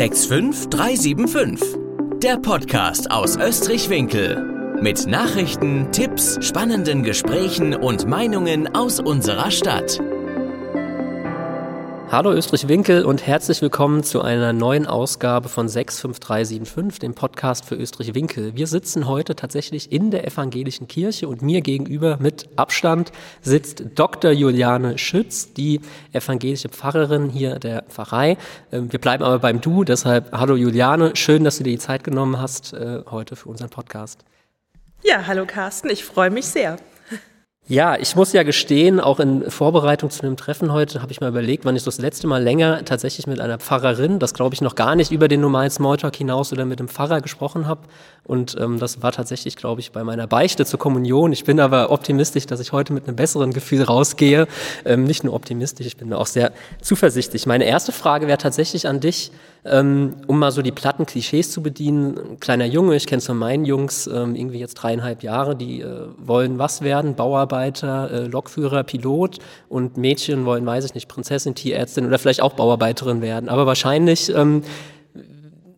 65375. Der Podcast aus Österreich-Winkel. Mit Nachrichten, Tipps, spannenden Gesprächen und Meinungen aus unserer Stadt. Hallo Österreich-Winkel und herzlich willkommen zu einer neuen Ausgabe von 65375, dem Podcast für Österreich-Winkel. Wir sitzen heute tatsächlich in der evangelischen Kirche und mir gegenüber mit Abstand sitzt Dr. Juliane Schütz, die evangelische Pfarrerin hier der Pfarrei. Ähm, wir bleiben aber beim Du, deshalb hallo Juliane, schön, dass du dir die Zeit genommen hast äh, heute für unseren Podcast. Ja, hallo Carsten, ich freue mich sehr. Ja, ich muss ja gestehen, auch in Vorbereitung zu dem Treffen heute habe ich mal überlegt, wann ich das letzte Mal länger tatsächlich mit einer Pfarrerin, das glaube ich noch gar nicht über den normalen Smalltalk hinaus oder mit dem Pfarrer gesprochen habe. Und ähm, das war tatsächlich, glaube ich, bei meiner Beichte zur Kommunion. Ich bin aber optimistisch, dass ich heute mit einem besseren Gefühl rausgehe. Ähm, nicht nur optimistisch, ich bin auch sehr zuversichtlich. Meine erste Frage wäre tatsächlich an dich ähm, um mal so die platten Klischees zu bedienen. Ein kleiner Junge, ich kenne von meinen Jungs, ähm, irgendwie jetzt dreieinhalb Jahre, die äh, wollen was werden? Bauarbeiter, äh, Lokführer, Pilot und Mädchen wollen, weiß ich nicht, Prinzessin, Tierärztin oder vielleicht auch Bauarbeiterin werden. Aber wahrscheinlich ähm,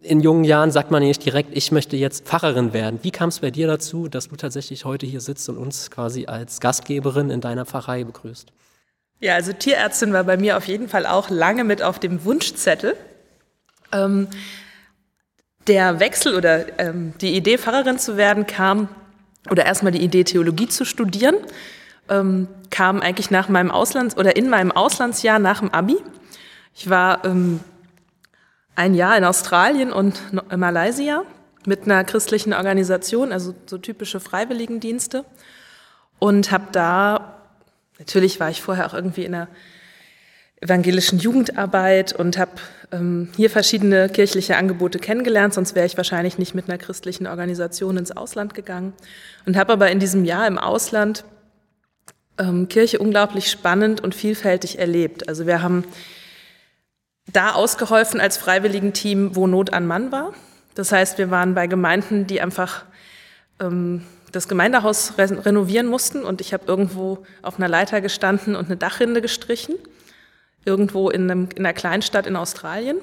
in jungen Jahren sagt man nicht direkt, ich möchte jetzt Pfarrerin werden. Wie kam es bei dir dazu, dass du tatsächlich heute hier sitzt und uns quasi als Gastgeberin in deiner Pfarrei begrüßt? Ja, also Tierärztin war bei mir auf jeden Fall auch lange mit auf dem Wunschzettel. Ähm, der Wechsel oder ähm, die Idee, Pfarrerin zu werden, kam, oder erstmal die Idee, Theologie zu studieren, ähm, kam eigentlich nach meinem Auslands- oder in meinem Auslandsjahr nach dem Abi. Ich war ähm, ein Jahr in Australien und in Malaysia mit einer christlichen Organisation, also so typische Freiwilligendienste. Und habe da, natürlich war ich vorher auch irgendwie in einer evangelischen Jugendarbeit und habe ähm, hier verschiedene kirchliche Angebote kennengelernt, sonst wäre ich wahrscheinlich nicht mit einer christlichen Organisation ins Ausland gegangen. Und habe aber in diesem Jahr im Ausland ähm, Kirche unglaublich spannend und vielfältig erlebt. Also wir haben da ausgeholfen als Freiwilligenteam, wo Not an Mann war. Das heißt, wir waren bei Gemeinden, die einfach ähm, das Gemeindehaus renovieren mussten und ich habe irgendwo auf einer Leiter gestanden und eine Dachrinde gestrichen irgendwo in, einem, in einer Kleinstadt in Australien.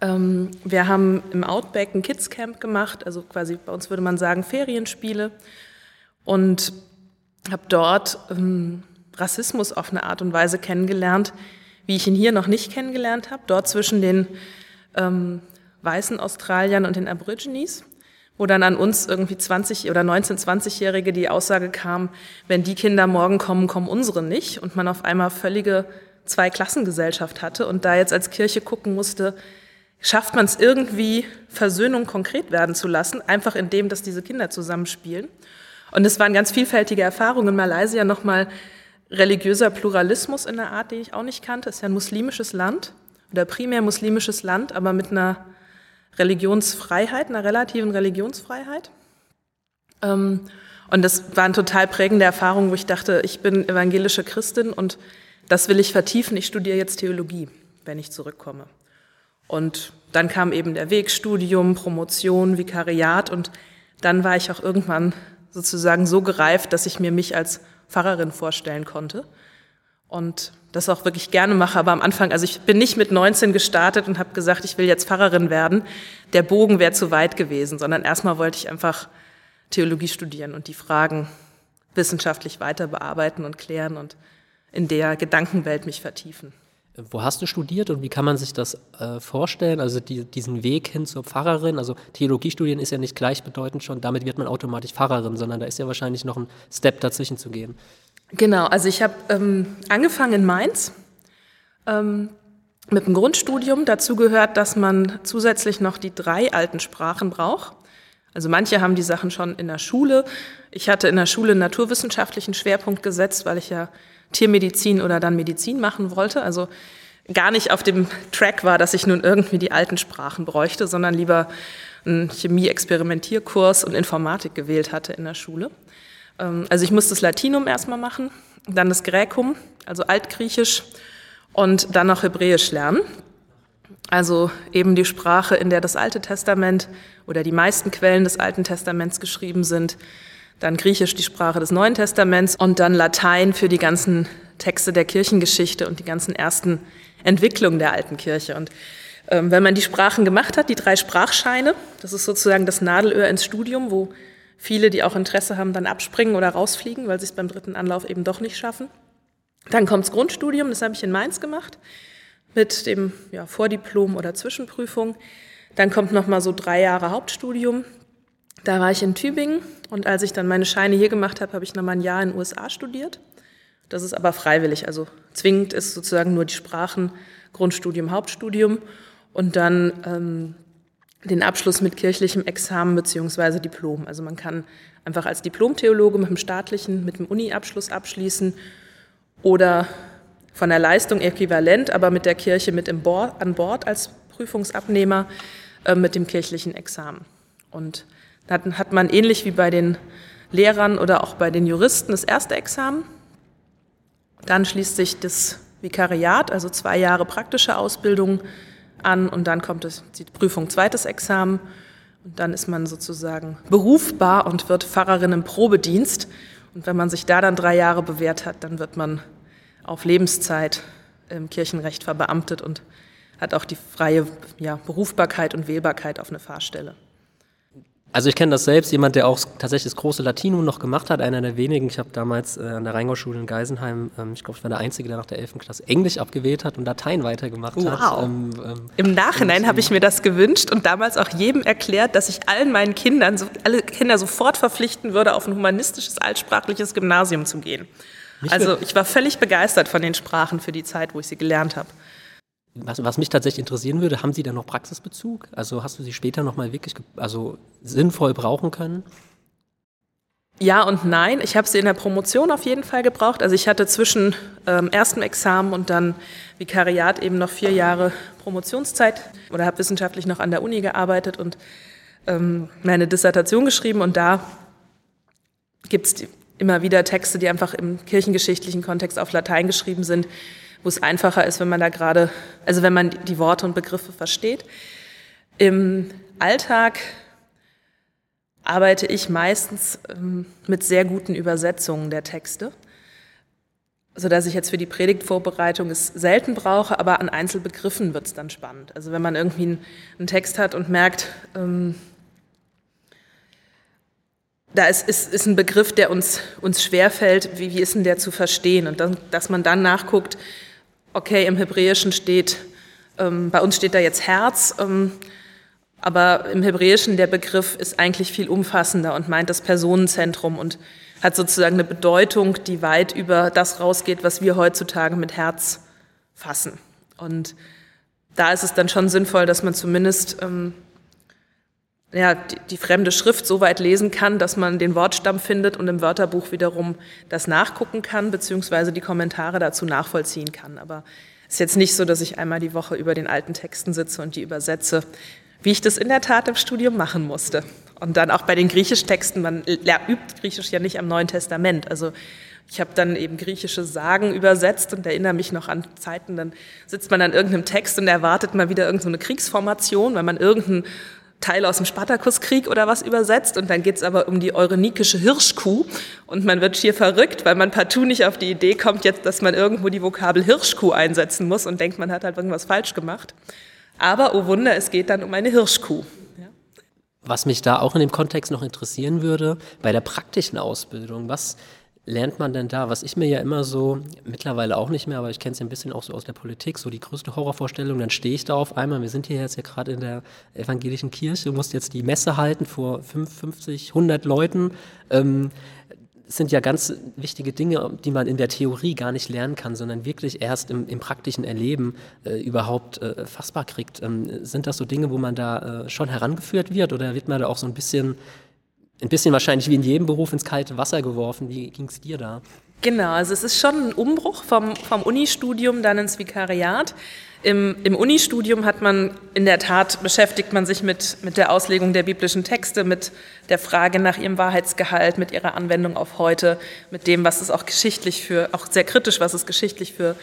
Ähm, wir haben im Outback ein Kids Camp gemacht, also quasi bei uns würde man sagen Ferienspiele und habe dort ähm, Rassismus auf eine Art und Weise kennengelernt, wie ich ihn hier noch nicht kennengelernt habe, dort zwischen den ähm, weißen Australiern und den Aborigines, wo dann an uns irgendwie 20 oder 19, 20-Jährige die Aussage kam, wenn die Kinder morgen kommen, kommen unsere nicht und man auf einmal völlige Zweiklassengesellschaft hatte und da jetzt als Kirche gucken musste, schafft man es irgendwie, Versöhnung konkret werden zu lassen, einfach indem, dass diese Kinder zusammenspielen. Und es waren ganz vielfältige Erfahrungen in Malaysia nochmal religiöser Pluralismus in der Art, den ich auch nicht kannte. Es ist ja ein muslimisches Land oder primär muslimisches Land, aber mit einer Religionsfreiheit, einer relativen Religionsfreiheit. Ähm, und das waren total prägende Erfahrungen, wo ich dachte, ich bin evangelische Christin und das will ich vertiefen. Ich studiere jetzt Theologie, wenn ich zurückkomme. Und dann kam eben der Weg, Studium, Promotion, Vikariat und dann war ich auch irgendwann sozusagen so gereift, dass ich mir mich als Pfarrerin vorstellen konnte und das auch wirklich gerne mache. Aber am Anfang, also ich bin nicht mit 19 gestartet und habe gesagt, ich will jetzt Pfarrerin werden. Der Bogen wäre zu weit gewesen, sondern erstmal wollte ich einfach Theologie studieren und die Fragen wissenschaftlich weiter bearbeiten und klären und in der Gedankenwelt mich vertiefen. Wo hast du studiert und wie kann man sich das äh, vorstellen? Also die, diesen Weg hin zur Pfarrerin, also Theologiestudien ist ja nicht gleichbedeutend schon, damit wird man automatisch Pfarrerin, sondern da ist ja wahrscheinlich noch ein Step dazwischen zu gehen. Genau, also ich habe ähm, angefangen in Mainz ähm, mit dem Grundstudium. Dazu gehört, dass man zusätzlich noch die drei alten Sprachen braucht. Also manche haben die Sachen schon in der Schule. Ich hatte in der Schule einen naturwissenschaftlichen Schwerpunkt gesetzt, weil ich ja Tiermedizin oder dann Medizin machen wollte. Also gar nicht auf dem Track war, dass ich nun irgendwie die alten Sprachen bräuchte, sondern lieber einen Chemie-Experimentierkurs und Informatik gewählt hatte in der Schule. Ähm, also ich musste das Latinum erstmal machen, dann das Gräkum, also Altgriechisch und dann noch Hebräisch lernen. Also eben die Sprache, in der das Alte Testament oder die meisten Quellen des Alten Testaments geschrieben sind, dann Griechisch die Sprache des Neuen Testaments und dann Latein für die ganzen Texte der Kirchengeschichte und die ganzen ersten Entwicklungen der alten Kirche. Und Ähm, wenn man die Sprachen gemacht hat, die drei Sprachscheine, das ist sozusagen das Nadelöhr ins Studium, wo viele, die auch Interesse haben, dann abspringen oder rausfliegen, weil sie es beim dritten Anlauf eben doch nicht schaffen. Dann kommt das Grundstudium, das habe ich in Mainz gemacht, mit dem ja, Vordiplom oder Zwischenprüfung. Dann kommt nochmal so drei Jahre Hauptstudium. Da war ich in Tübingen und als ich dann meine Scheine hier gemacht habe, habe ich nochmal ein Jahr in den USA studiert. Das ist aber freiwillig, also zwingend ist sozusagen nur die Sprachen, Grundstudium, Hauptstudium und dann ähm, den Abschluss mit kirchlichem Examen beziehungsweise Diplom. Also man kann einfach als Diplomtheologe mit dem staatlichen, mit dem Uni-Abschluss abschließen oder von der Leistung äquivalent, aber mit der Kirche mit Board, an Bord als Prüfungsabnehmer äh, mit dem kirchlichen Examen. Und dann hat man ähnlich wie bei den Lehrern oder auch bei den Juristen das erste Examen. Dann schließt sich das Vikariat, also zwei Jahre praktische Ausbildung an und dann kommt die Prüfung zweites Examen und dann ist man sozusagen berufbar und wird Pfarrerin im Probedienst. Und wenn man sich da dann drei Jahre bewährt hat, dann wird man auf Lebenszeit im Kirchenrecht verbeamtet und hat auch die freie ja, Berufbarkeit und Wählbarkeit auf eine Fahrstelle. Also ich kenne das selbst, jemand, der auch tatsächlich das große Latinum noch gemacht hat, einer der wenigen. Ich habe damals äh, an der Rheingau-Schule in Geisenheim, ähm, ich glaube, ich war der Einzige, der nach der 11. Klasse Englisch abgewählt hat und Latein weitergemacht wow. hat. Ähm, ähm, Im Nachhinein habe ich mir das gewünscht und damals auch jedem erklärt, dass ich allen meinen Kindern, so, alle Kinder sofort verpflichten würde, auf ein humanistisches, altsprachliches Gymnasium zu gehen. Also ich war völlig begeistert von den Sprachen für die Zeit, wo ich sie gelernt habe. Was, was, mich tatsächlich interessieren würde, haben Sie da noch Praxisbezug? Also hast du sie später nochmal wirklich also sinnvoll brauchen können? Ja und nein. Ich habe sie in der Promotion auf jeden Fall gebraucht. Also ich hatte zwischen ähm, erstem Examen und dann Vikariat eben noch vier Jahre Promotionszeit oder habe wissenschaftlich noch an der Uni gearbeitet und ähm, meine Dissertation geschrieben. Und da gibt es immer wieder Texte, die einfach im kirchengeschichtlichen Kontext auf Latein geschrieben sind, wo es einfacher ist, wenn man da gerade, also wenn man die Worte und Begriffe versteht. Im Alltag arbeite ich meistens ähm, mit sehr guten Übersetzungen der Texte, so dass ich jetzt für die Predigtvorbereitung es selten brauche, aber an Einzelbegriffen wird es dann spannend. Also wenn man irgendwie einen, Text hat und merkt, ähm, da ist, ist, ist ein Begriff, der uns, uns schwerfällt, wie, wie ist denn der zu verstehen? Und dann, dass man dann nachguckt, okay, im Hebräischen steht, ähm, bei uns steht da jetzt Herz, ähm, aber im Hebräischen der Begriff ist eigentlich viel umfassender und meint das Personenzentrum und hat sozusagen eine Bedeutung, die weit über das rausgeht, was wir heutzutage mit Herz fassen. Und da ist es dann schon sinnvoll, dass man zumindest ähm, ja, die, die, fremde Schrift so weit lesen kann, dass man den Wortstamm findet und im Wörterbuch wiederum das nachgucken kann, beziehungsweise die Kommentare dazu nachvollziehen kann. Aber es ist jetzt nicht so, dass ich einmal die Woche über den alten Texten sitze und die übersetze, wie ich das in der Tat im Studium machen musste. Und dann auch bei den Griechisch-Texten, man übt Griechisch ja nicht am Neuen Testament. Also ich habe dann eben griechische Sagen übersetzt und erinnere mich noch an Zeiten, dann sitzt man an irgendeinem Text und erwartet mal wieder irgendeine Kriegsformation, weil man irgendeinen Teil aus dem Spartakuskrieg oder was übersetzt und dann geht's aber um die eurenikische Hirschkuh und man wird schier verrückt, weil man partout nicht auf die Idee kommt jetzt, dass man irgendwo die Vokabel Hirschkuh einsetzen muss und denkt, man hat halt irgendwas falsch gemacht. Aber, oh Wunder, es geht dann um eine Hirschkuh. Was mich da auch in dem Kontext noch interessieren würde, bei der praktischen Ausbildung, was lernt man denn da? Was ich mir ja immer so, mittlerweile auch nicht mehr, aber ich kenne es ja ein bisschen auch so aus der Politik, so die größte Horrorvorstellung, dann stehe ich da auf einmal, wir sind hier jetzt ja gerade in der evangelischen Kirche, du musst jetzt die Messe halten vor 50, 100 Leuten. Ähm, das sind ja ganz wichtige Dinge, die man in der Theorie gar nicht lernen kann, sondern wirklich erst im, im praktischen Erleben äh, überhaupt äh, fassbar kriegt. Ähm, sind das so Dinge, wo man da äh, schon herangeführt wird oder wird man da auch so ein bisschen ein bisschen wahrscheinlich wie in jedem Beruf ins kalte Wasser geworfen. Wie ging es dir da? Genau, also es ist schon ein Umbruch vom, vom Unistudium dann ins Vikariat. Im, Im Unistudium hat man in der Tat beschäftigt man sich mit, mit der Auslegung der biblischen Texte, mit der Frage nach ihrem Wahrheitsgehalt, mit ihrer Anwendung auf heute, mit dem, was es auch geschichtlich für, auch sehr kritisch, was es geschichtlich für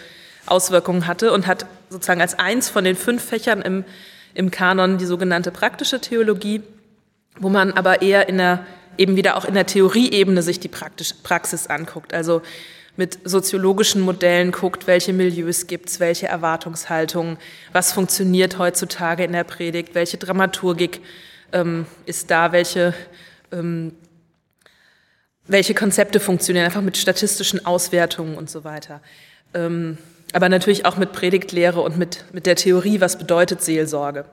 Auswirkungen hatte und hat sozusagen als eins von den fünf Fächern im, im Kanon die sogenannte praktische Theologie wo man aber eher in der, eben wieder auch in der Theorieebene sich die Praxis anguckt. Also mit soziologischen Modellen guckt, welche Milieus gibt's, welche Erwartungshaltungen, was funktioniert heutzutage in der Predigt, welche Dramaturgik ähm, ist da, welche, ähm, welche Konzepte funktionieren, einfach mit statistischen Auswertungen und so weiter. Ähm, aber natürlich auch mit Predigtlehre und mit, mit der Theorie, was bedeutet Seelsorge.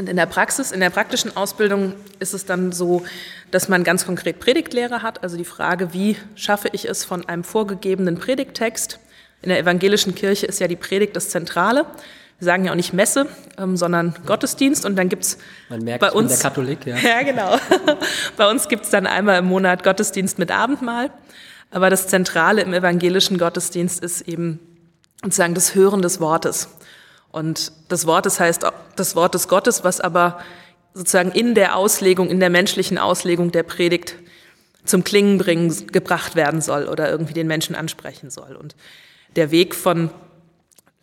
Und in der Praxis, in der praktischen Ausbildung ist es dann so, dass man ganz konkret Predigtlehre hat, also die Frage, wie schaffe ich es von einem vorgegebenen Predigttext. In der evangelischen Kirche ist ja die Predigt das Zentrale. Wir sagen ja auch nicht Messe, ähm, sondern Gottesdienst. Und dann gibt's Man merkt, bei uns der Katholik, ja. Ja, genau. bei uns gibt's dann einmal im Monat Gottesdienst mit Abendmahl. Aber das Zentrale im evangelischen Gottesdienst ist eben sozusagen das Hören des Wortes. Und das Wort, das heißt das Wort des Gottes, was aber sozusagen in der Auslegung, in der menschlichen Auslegung der Predigt zum Klingen bringen, gebracht werden soll oder irgendwie den Menschen ansprechen soll. Und der Weg von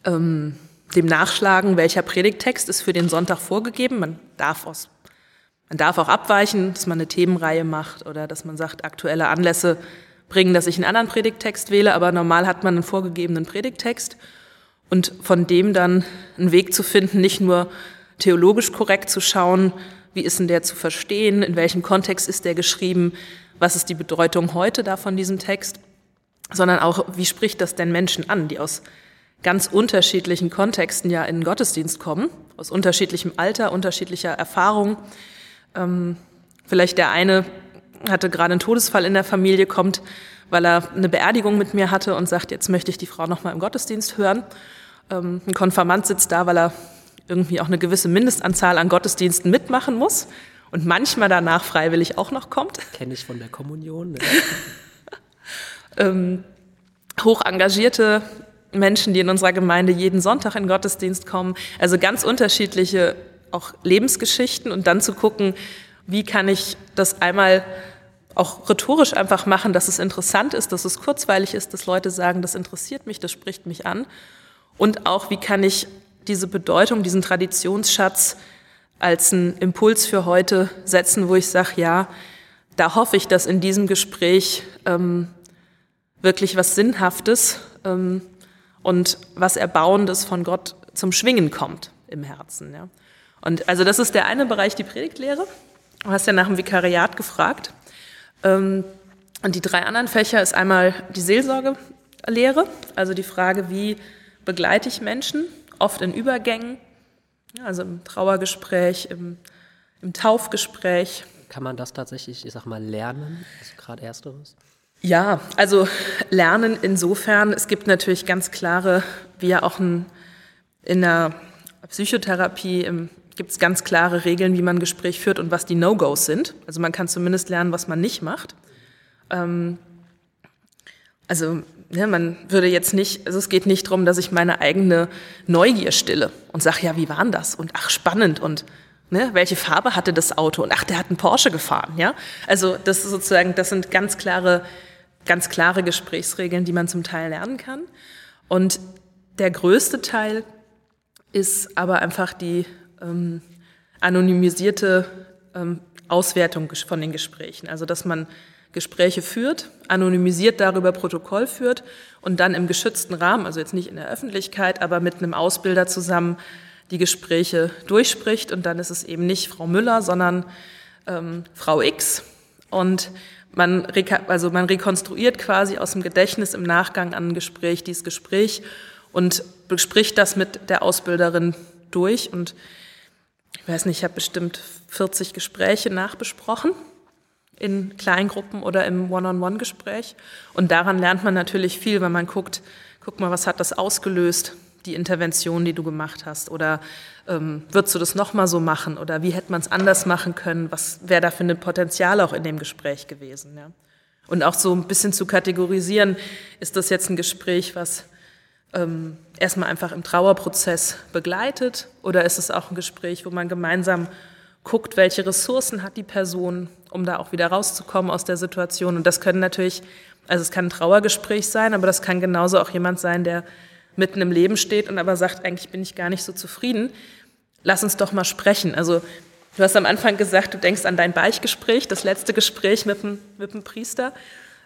ähm, dem Nachschlagen, welcher Predigttext ist für den Sonntag vorgegeben. Man darf, aus, man darf auch abweichen, dass man eine Themenreihe macht oder dass man sagt, aktuelle Anlässe bringen, dass ich einen anderen Predigttext wähle, aber normal hat man einen vorgegebenen Predigttext und von dem dann einen Weg zu finden, nicht nur theologisch korrekt zu schauen, wie ist denn der zu verstehen, in welchem Kontext ist der geschrieben, was ist die Bedeutung heute da von diesem Text, sondern auch, wie spricht das denn Menschen an, die aus ganz unterschiedlichen Kontexten ja in den Gottesdienst kommen, aus unterschiedlichem Alter, unterschiedlicher Erfahrung. Ähm, vielleicht der eine hatte gerade einen Todesfall in der Familie, kommt, weil er eine Beerdigung mit mir hatte und sagt, jetzt möchte ich die Frau noch mal im Gottesdienst hören. Ähm, ein Konfirmand sitzt da, weil er irgendwie auch eine gewisse Mindestanzahl an Gottesdiensten mitmachen muss und manchmal danach freiwillig auch noch kommt. Kenne ich von der Kommunion. Ne? ähm, hoch engagierte Menschen, die in unserer Gemeinde jeden Sonntag in Gottesdienst kommen. Also ganz unterschiedliche auch Lebensgeschichten und dann zu gucken, wie kann ich das einmal auch rhetorisch einfach machen, dass es interessant ist, dass es kurzweilig ist, dass Leute sagen, das interessiert mich, das spricht mich an und auch, wie kann ich diese Bedeutung, diesen Traditionsschatz als einen Impuls für heute setzen, wo ich sage, ja, da hoffe ich, dass in diesem Gespräch ähm, wirklich was Sinnhaftes ähm, und was Erbauendes von Gott zum Schwingen kommt im Herzen. Ja. Und also das ist der eine Bereich, die Predigtlehre. Du hast ja nach dem Vikariat gefragt. Ähm, und die drei anderen Fächer ist einmal die Seelsorgelehre, also die Frage, wie begleite ich Menschen, oft in Übergängen, also im Trauergespräch, im, im Taufgespräch. Kann man das tatsächlich, ich sag mal, lernen? Also gerade ersteres? Ja, also lernen insofern, es gibt natürlich ganz klare, wie ja auch in, in der Psychotherapie gibt es ganz klare Regeln, wie man ein Gespräch führt und was die No-Gos sind. Also man kann zumindest lernen, was man nicht macht. Ähm, also ne, man würde jetzt nicht, also es geht nicht darum, dass ich meine eigene Neugier stille und sage, ja, wie war denn das? Und ach, spannend und ne, welche Farbe hatte das Auto? Und ach, der hat einen Porsche gefahren, ja? Also das ist sozusagen, das sind ganz klare, ganz klare Gesprächsregeln, die man zum Teil lernen kann. Und der größte Teil ist aber einfach die ähm, anonymisierte ähm, Auswertung von den Gesprächen. Also dass man Gespräche führt, anonymisiert darüber Protokoll führt und dann im geschützten Rahmen, also jetzt nicht in der Öffentlichkeit, aber mit einem Ausbilder zusammen die Gespräche durchspricht. Und dann ist es eben nicht Frau Müller, sondern ähm, Frau X. Und man, also man rekonstruiert quasi aus dem Gedächtnis im Nachgang an ein Gespräch dieses Gespräch und bespricht das mit der Ausbilderin durch. Und ich weiß nicht, ich habe bestimmt 40 Gespräche nachbesprochen in Kleingruppen oder im One-on-One-Gespräch. Und daran lernt man natürlich viel, wenn man guckt, guck mal, was hat das ausgelöst, die Intervention, die du gemacht hast? Oder ähm, würdest du das nochmal so machen? Oder wie hätte man es anders machen können? Was wäre da für ein Potenzial auch in dem Gespräch gewesen? Ja? Und auch so ein bisschen zu kategorisieren, ist das jetzt ein Gespräch, was ähm, erstmal einfach im Trauerprozess begleitet? Oder ist es auch ein Gespräch, wo man gemeinsam guckt, welche Ressourcen hat die Person, um da auch wieder rauszukommen aus der Situation. Und das können natürlich, also es kann ein Trauergespräch sein, aber das kann genauso auch jemand sein, der mitten im Leben steht und aber sagt, eigentlich bin ich gar nicht so zufrieden. Lass uns doch mal sprechen. Also du hast am Anfang gesagt, du denkst an dein Beichgespräch, das letzte Gespräch mit dem, mit dem Priester.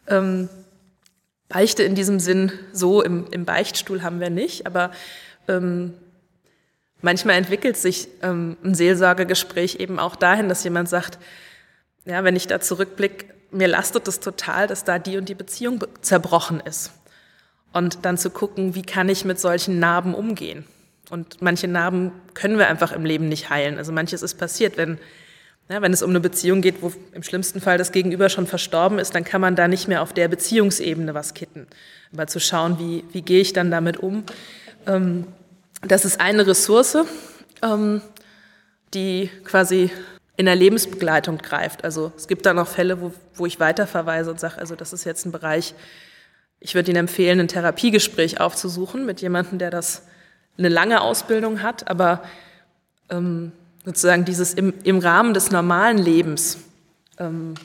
Ähm, Beichte in diesem Sinn so im, im Beichtstuhl haben wir nicht, aber ähm, manchmal entwickelt sich ähm, ein Seelsorgegespräch eben auch dahin, dass jemand sagt, ja, wenn ich da zurückblicke, mir lastet es total, dass da die und die Beziehung zerbrochen ist. Und dann zu gucken, wie kann ich mit solchen Narben umgehen? Und manche Narben können wir einfach im Leben nicht heilen. Also manches ist passiert, wenn ja, wenn es um eine Beziehung geht, wo im schlimmsten Fall das Gegenüber schon verstorben ist, dann kann man da nicht mehr auf der Beziehungsebene was kitten. Aber zu schauen, wie, wie gehe ich dann damit um, ähm, das ist eine Ressource, ähm, die quasi in der Lebensbegleitung greift. Also es gibt da noch Fälle, wo, wo ich weiterverweise und sage, also das ist jetzt ein Bereich, ich würde Ihnen empfehlen, ein Therapiegespräch aufzusuchen mit jemandem, der das eine lange Ausbildung hat, aber ähm, sozusagen dieses im, im Rahmen des normalen Lebens, ähm,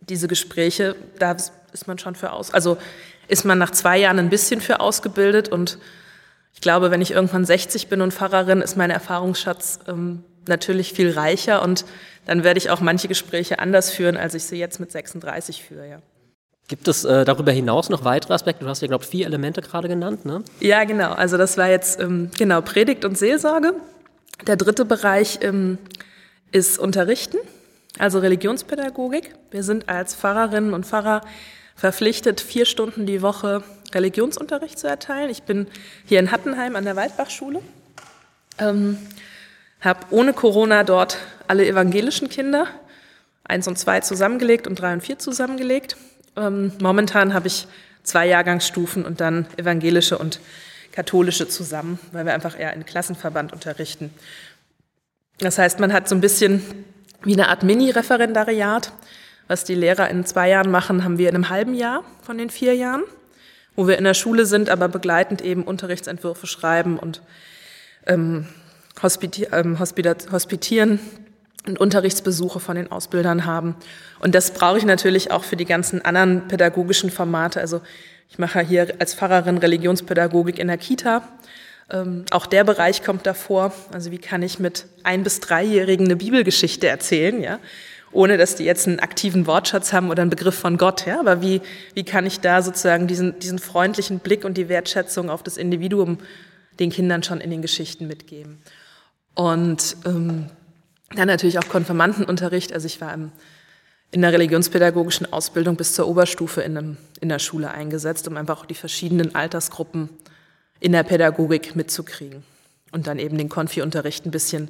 diese Gespräche, da ist man schon für aus, also ist man nach zwei Jahren ein bisschen für ausgebildet und ich glaube, wenn ich irgendwann 60 bin und Pfarrerin, ist mein Erfahrungsschatz ähm, natürlich viel reicher und dann werde ich auch manche Gespräche anders führen, als ich sie jetzt mit 36 führe, ja. Gibt es äh, darüber hinaus noch weitere Aspekte? Du hast ja, glaube ich, vier Elemente gerade genannt, ne? Ja, genau. Also das war jetzt ähm, genau Predigt und Seelsorge. Der dritte Bereich ähm, ist Unterrichten, also Religionspädagogik. Wir sind als Pfarrerinnen und Pfarrer verpflichtet, vier Stunden die Woche Religionsunterricht zu erteilen. Ich bin hier in Hattenheim an der Waldbachschule, ähm, habe ohne Corona dort alle evangelischen Kinder, eins und zwei zusammengelegt und drei und vier zusammengelegt. Ähm, momentan habe ich zwei Jahrgangsstufen und dann evangelische und katholische zusammen, weil wir einfach eher in Klassenverband unterrichten. Das heißt, man hat so ein bisschen wie eine Art Mini-Referendariat. Was die Lehrer in zwei Jahren machen, haben wir in einem halben Jahr von den vier Jahren, wo wir in der Schule sind, aber begleitend eben Unterrichtsentwürfe schreiben und ähm, hospiti ähm, hospitieren und Unterrichtsbesuche von den Ausbildern haben. Und das brauche ich natürlich auch für die ganzen anderen pädagogischen Formate. Also ich mache hier als Pfarrerin Religionspädagogik in der Kita. Ähm, auch der Bereich kommt davor. Also wie kann ich mit ein- bis dreijährigen eine Bibelgeschichte erzählen, ja? Ohne dass die jetzt einen aktiven Wortschatz haben oder einen Begriff von Gott. Ja? Aber wie, wie kann ich da sozusagen diesen, diesen freundlichen Blick und die Wertschätzung auf das Individuum den Kindern schon in den Geschichten mitgeben? Und ähm, dann natürlich auch Konfirmandenunterricht. Also ich war im in der religionspädagogischen Ausbildung bis zur Oberstufe in, einem, in der Schule eingesetzt, um einfach auch die verschiedenen Altersgruppen in der Pädagogik mitzukriegen. Und dann eben den Konfi-Unterricht ein bisschen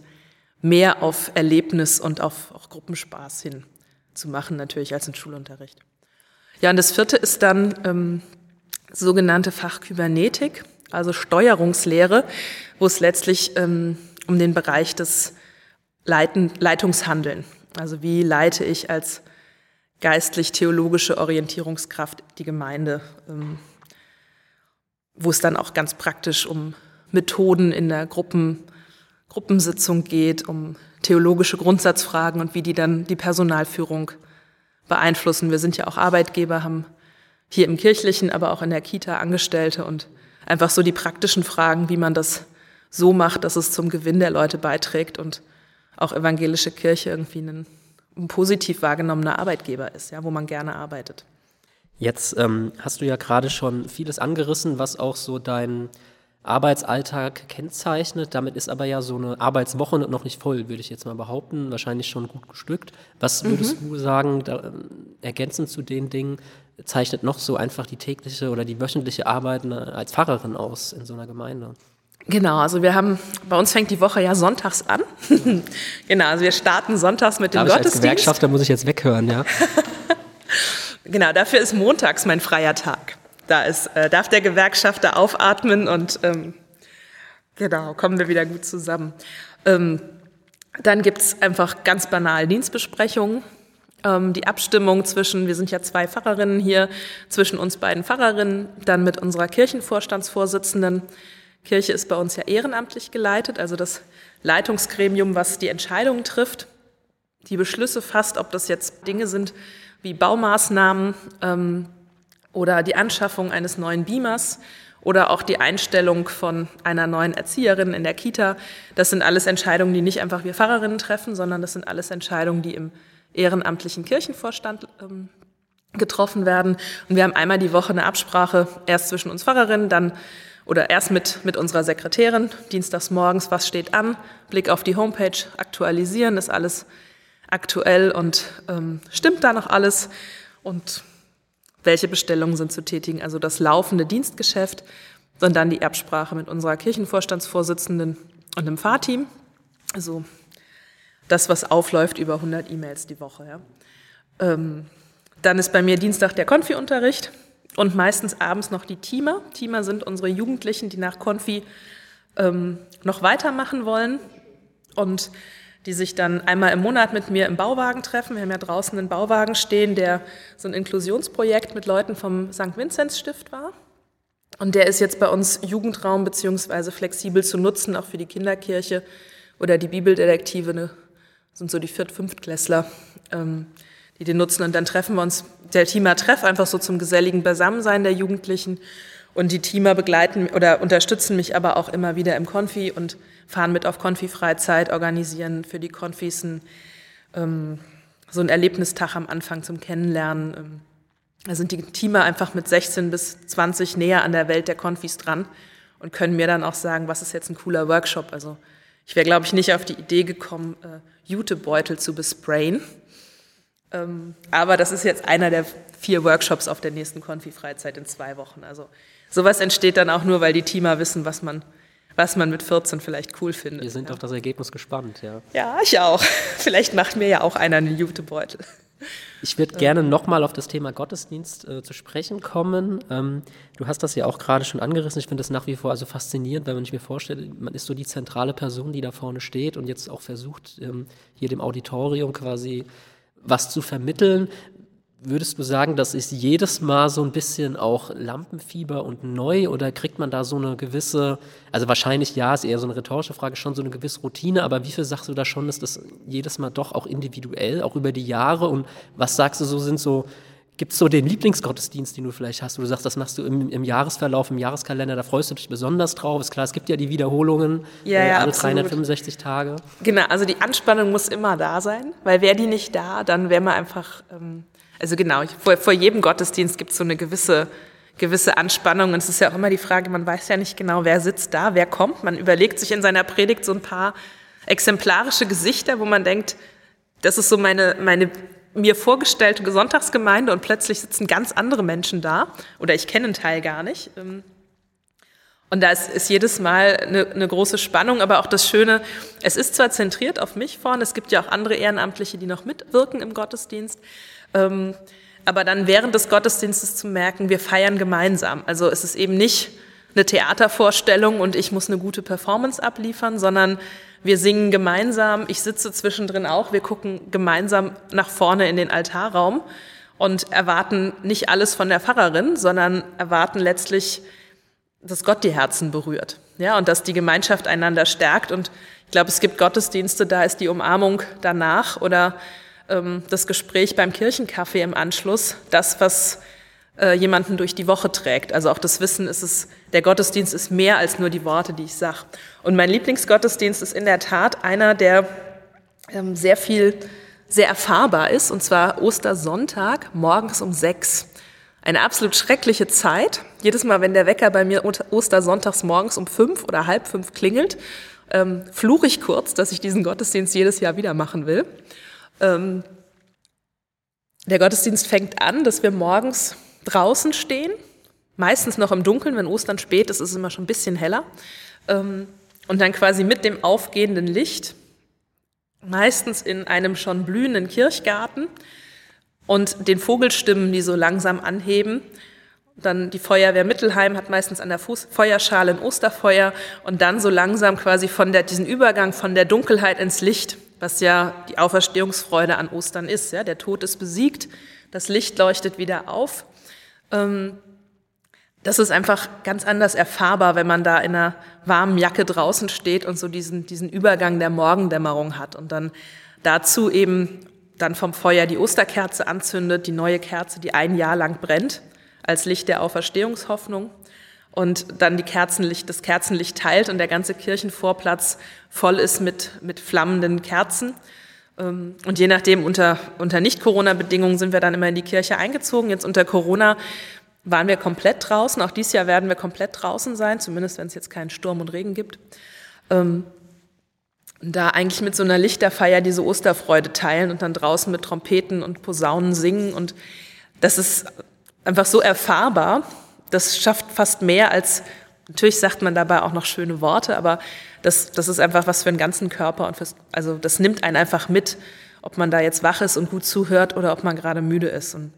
mehr auf Erlebnis und auf auch Gruppenspaß hin zu machen, natürlich als ein Schulunterricht. Ja, und das vierte ist dann ähm, sogenannte Fachkybernetik, also Steuerungslehre, wo es letztlich ähm, um den Bereich des Leiten, Leitungshandeln, also wie leite ich als geistlich-theologische Orientierungskraft die Gemeinde, ähm, wo es dann auch ganz praktisch um Methoden in der Gruppen, Gruppensitzung geht, um theologische Grundsatzfragen und wie die dann die Personalführung beeinflussen. Wir sind ja auch Arbeitgeber, haben hier im kirchlichen, aber auch in der Kita Angestellte und einfach so die praktischen Fragen, wie man das so macht, dass es zum Gewinn der Leute beiträgt und auch evangelische Kirche irgendwie ein positiv wahrgenommener Arbeitgeber ist, ja, wo man gerne arbeitet. Jetzt ähm, hast du ja gerade schon vieles angerissen, was auch so dein Arbeitsalltag kennzeichnet. Damit ist aber ja so eine Arbeitswoche noch nicht voll, würde ich jetzt mal behaupten. Wahrscheinlich schon gut gestückt. Was würdest mhm. du sagen, da, ähm, ergänzend zu den Dingen, zeichnet noch so einfach die tägliche oder die wöchentliche Arbeit als Pfarrerin aus in so einer Gemeinde? Genau, also wir haben, bei uns fängt die Woche ja sonntags an. genau, also wir starten sonntags mit dem Darf Gottesdienst. als Gewerkschafter muss ich jetzt weghören, ja. genau, dafür ist montags mein freier Tag. Da ist, äh, darf der Gewerkschafter aufatmen und ähm, genau, kommen wir wieder gut zusammen. Ähm, dann gibt's einfach ganz banal Dienstbesprechungen. Ähm, die Abstimmung zwischen, wir sind ja zwei Pfarrerinnen hier, zwischen uns beiden Pfarrerinnen, dann mit unserer Kirchenvorstandsvorsitzenden Kirche ist bei uns ja ehrenamtlich geleitet, also das Leitungsgremium, was die Entscheidungen trifft, die Beschlüsse fasst, ob das jetzt Dinge sind wie Baumaßnahmen ähm, oder die Anschaffung eines neuen Beamers oder auch die Einstellung von einer neuen Erzieherin in der Kita. Das sind alles Entscheidungen, die nicht einfach wir Pfarrerinnen treffen, sondern das sind alles Entscheidungen, die im ehrenamtlichen Kirchenvorstand ähm, getroffen werden. Und wir haben einmal die Woche eine Absprache, erst zwischen uns Pfarrerinnen, dann oder erst mit, mit unserer Sekretärin, dienstags morgens, was steht an, Blick auf die Homepage, aktualisieren, ist alles aktuell und ähm, stimmt da noch alles und welche Bestellungen sind zu tätigen, also das laufende Dienstgeschäft und dann die Absprache mit unserer Kirchenvorstandsvorsitzenden und dem Fahrteam, also das, was aufläuft über 100 E-Mails die Woche. Ja. Ähm, dann ist bei mir Dienstag der Konfi-Unterricht und meistens abends noch die Teamer. Teamer sind unsere Jugendlichen, die nach Konfi ähm, noch weitermachen wollen und die sich dann einmal im Monat mit mir im Bauwagen treffen. Wir haben ja draußen einen Bauwagen stehen, der so ein Inklusionsprojekt mit Leuten vom St. Vinzenz Stift war. Und der ist jetzt bei uns Jugendraum beziehungsweise flexibel zu nutzen, auch für die Kinderkirche oder die Bibeldetektive, ne, sind so die Viert-, Fünftklässler. Ähm, die den nutzen. Und dann treffen wir uns, der Teamer Treff, einfach so zum geselligen Beisammensein der Jugendlichen. Und die Teamer begleiten oder unterstützen mich aber auch immer wieder im Konfi und fahren mit auf Konfi-Freizeit, organisieren für die Konfis ein, ähm, so einen Erlebnistag am Anfang zum Kennenlernen. Ähm, da sind die Teamer einfach mit 16 bis 20 näher an der Welt der Konfis dran und können mir dann auch sagen, was ist jetzt ein cooler Workshop. Also ich wäre, glaube ich, nicht auf die Idee gekommen, äh, Jutebeutel zu besprayen. Ähm, aber das ist jetzt einer der vier Workshops auf der nächsten Konfi-Freizeit in zwei Wochen. Also sowas entsteht dann auch nur, weil die Teamer wissen, was man, was man mit 14 vielleicht cool findet. Wir sind ja. auf das Ergebnis gespannt, ja. Ja, ich auch. Vielleicht macht mir ja auch einer einen Jutebeutel. Ich würde gerne nochmal auf das Thema Gottesdienst äh, zu sprechen kommen. Ähm, du hast das ja auch gerade schon angerissen. Ich finde das nach wie vor also faszinierend, weil man sich mir vorstellt, man ist so die zentrale Person, die da vorne steht und jetzt auch versucht, ähm, hier dem Auditorium quasi was zu vermitteln. Würdest du sagen, das ist jedes Mal so ein bisschen auch Lampenfieber und neu oder kriegt man da so eine gewisse, also wahrscheinlich ja, ist eher so eine rhetorische Frage, schon so eine gewisse Routine, aber wie viel sagst du da schon, ist das jedes Mal doch auch individuell, auch über die Jahre und was sagst du so, sind so Gibt es so den Lieblingsgottesdienst, den du vielleicht hast, wo du sagst, das machst du im, im, Jahresverlauf, im Jahreskalender, da freust du dich besonders drauf? Ist klar, es gibt ja die Wiederholungen ja, äh, alle absolut. 365 Tage. Genau, also die Anspannung muss immer da sein, weil wäre die nicht da, dann wäre man einfach, ähm, also genau, vor, vor jedem Gottesdienst gibt es so eine gewisse, gewisse Anspannung und es ist ja auch immer die Frage, man weiß ja nicht genau, wer sitzt da, wer kommt. Man überlegt sich in seiner Predigt so ein paar exemplarische Gesichter, wo man denkt, das ist so meine, meine mir vorgestellte Sonntagsgemeinde und plötzlich sitzen ganz andere Menschen da oder ich kenne einen Teil gar nicht. Ähm, und da ist, ist jedes Mal eine, eine, große Spannung, aber auch das Schöne, es ist zwar zentriert auf mich vorne, es gibt ja auch andere Ehrenamtliche, die noch mitwirken im Gottesdienst, ähm, aber dann während des Gottesdienstes zu merken, wir feiern gemeinsam. Also es ist eben nicht eine Theatervorstellung und ich muss eine gute Performance abliefern, sondern wir singen gemeinsam, ich sitze zwischendrin auch, wir gucken gemeinsam nach vorne in den Altarraum und erwarten nicht alles von der Pfarrerin, sondern erwarten letztlich, dass Gott die Herzen berührt. Ja, und dass die Gemeinschaft einander stärkt. Und ich glaube, es gibt Gottesdienste, da ist die Umarmung danach oder ähm, das Gespräch beim Kirchenkaffee im Anschluss das, was äh, jemanden durch die Woche trägt. Also auch das Wissen ist es, der Gottesdienst ist mehr als nur die Worte, die ich sage. Und mein Lieblingsgottesdienst ist in der Tat einer, der ähm, sehr viel, sehr erfahrbar ist, und zwar Ostersonntag morgens um sechs. Eine absolut schreckliche Zeit. Jedes Mal, wenn der Wecker bei mir Ostersonntags morgens um fünf oder halb fünf klingelt, ähm, fluche ich kurz, dass ich diesen Gottesdienst jedes Jahr wieder machen will. Ähm, der Gottesdienst fängt an, dass wir morgens draußen stehen, meistens noch im Dunkeln, wenn Ostern spät ist, ist es immer schon ein bisschen heller. Ähm, und dann quasi mit dem aufgehenden Licht, meistens in einem schon blühenden Kirchgarten und den Vogelstimmen, die so langsam anheben. Dann die Feuerwehr Mittelheim hat meistens an der Fuß Feuerschale ein Osterfeuer und dann so langsam quasi von der, diesen Übergang von der Dunkelheit ins Licht, was ja die Auferstehungsfreude an Ostern ist. Ja, der Tod ist besiegt, das Licht leuchtet wieder auf. Ähm, das ist einfach ganz anders erfahrbar, wenn man da in einer warmen Jacke draußen steht und so diesen, diesen Übergang der Morgendämmerung hat und dann dazu eben dann vom Feuer die Osterkerze anzündet, die neue Kerze, die ein Jahr lang brennt, als Licht der Auferstehungshoffnung und dann die Kerzenlicht, das Kerzenlicht teilt und der ganze Kirchenvorplatz voll ist mit, mit flammenden Kerzen Ähm, und je nachdem, unter, unter Nicht-Corona-Bedingungen sind wir dann immer in die Kirche eingezogen. Jetzt unter Corona waren wir komplett draußen. Auch dieses Jahr werden wir komplett draußen sein, zumindest wenn es jetzt keinen Sturm und Regen gibt. Ähm, da eigentlich mit so einer Lichterfeier diese Osterfreude teilen und dann draußen mit Trompeten und Posaunen singen. Und das ist einfach so erfahrbar. Das schafft fast mehr als, natürlich sagt man dabei auch noch schöne Worte, aber das, das ist einfach was für den ganzen Körper und fürs, also das nimmt einen einfach mit, ob man da jetzt wach ist und gut zuhört oder ob man gerade müde ist. Und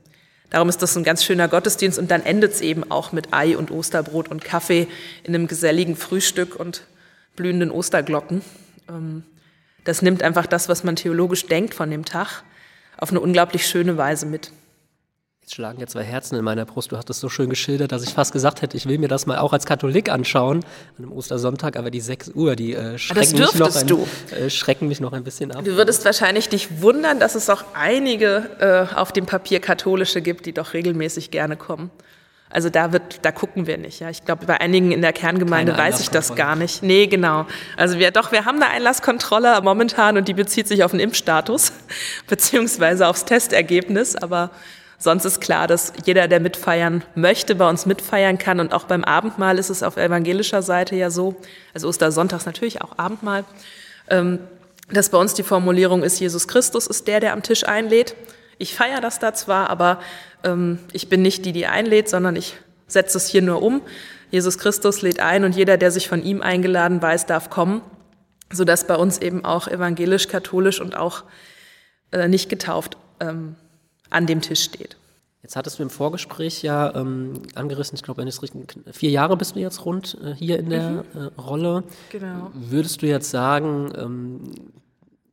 darum ist das ein ganz schöner Gottesdienst und dann endet es eben auch mit Ei und Osterbrot und Kaffee in einem geselligen Frühstück und blühenden Osterglocken. Ähm, das nimmt einfach das, was man theologisch denkt von dem Tag, auf eine unglaublich schöne Weise mit. Jetzt schlagen ja zwei Herzen in meiner Brust. Du hast es so schön geschildert, dass ich fast gesagt hätte, ich will mir das mal auch als Katholik anschauen an einem Ostersonntag, aber die 6 Uhr, die äh, schrecken, mich noch ein, äh, schrecken mich noch ein bisschen ab. Du würdest wahrscheinlich dich wundern, dass es auch einige äh, auf dem Papier Katholische gibt, die doch regelmäßig gerne kommen. Also da wird, da gucken wir nicht. Ja, ich glaube, bei einigen in der Kerngemeinde weiß ich das gar nicht. Nee, genau. Also wir, doch, wir haben eine Einlasskontrolle momentan und die bezieht sich auf den Impfstatus beziehungsweise aufs Testergebnis. Aber sonst ist klar, dass jeder, der mitfeiern möchte, bei uns mitfeiern kann. Und auch beim Abendmahl ist es auf evangelischer Seite ja so, also Ostersonntags natürlich auch Abendmahl, ähm, dass bei uns die Formulierung ist, Jesus Christus ist der, der am Tisch einlädt. Ich feiere das da zwar, aber ähm, ich bin nicht die, die einlädt, sondern ich setze es hier nur um. Jesus Christus lädt ein und jeder, der sich von ihm eingeladen weiß, darf kommen, sodass bei uns eben auch evangelisch, katholisch und auch äh, nicht getauft ähm, an dem Tisch steht. Jetzt hattest du im Vorgespräch ja ähm, angerissen, ich glaube, wenn ich es richtig, vier Jahre bist du jetzt rund äh, hier in der mhm. äh, Rolle. Genau. Würdest du jetzt sagen, ähm,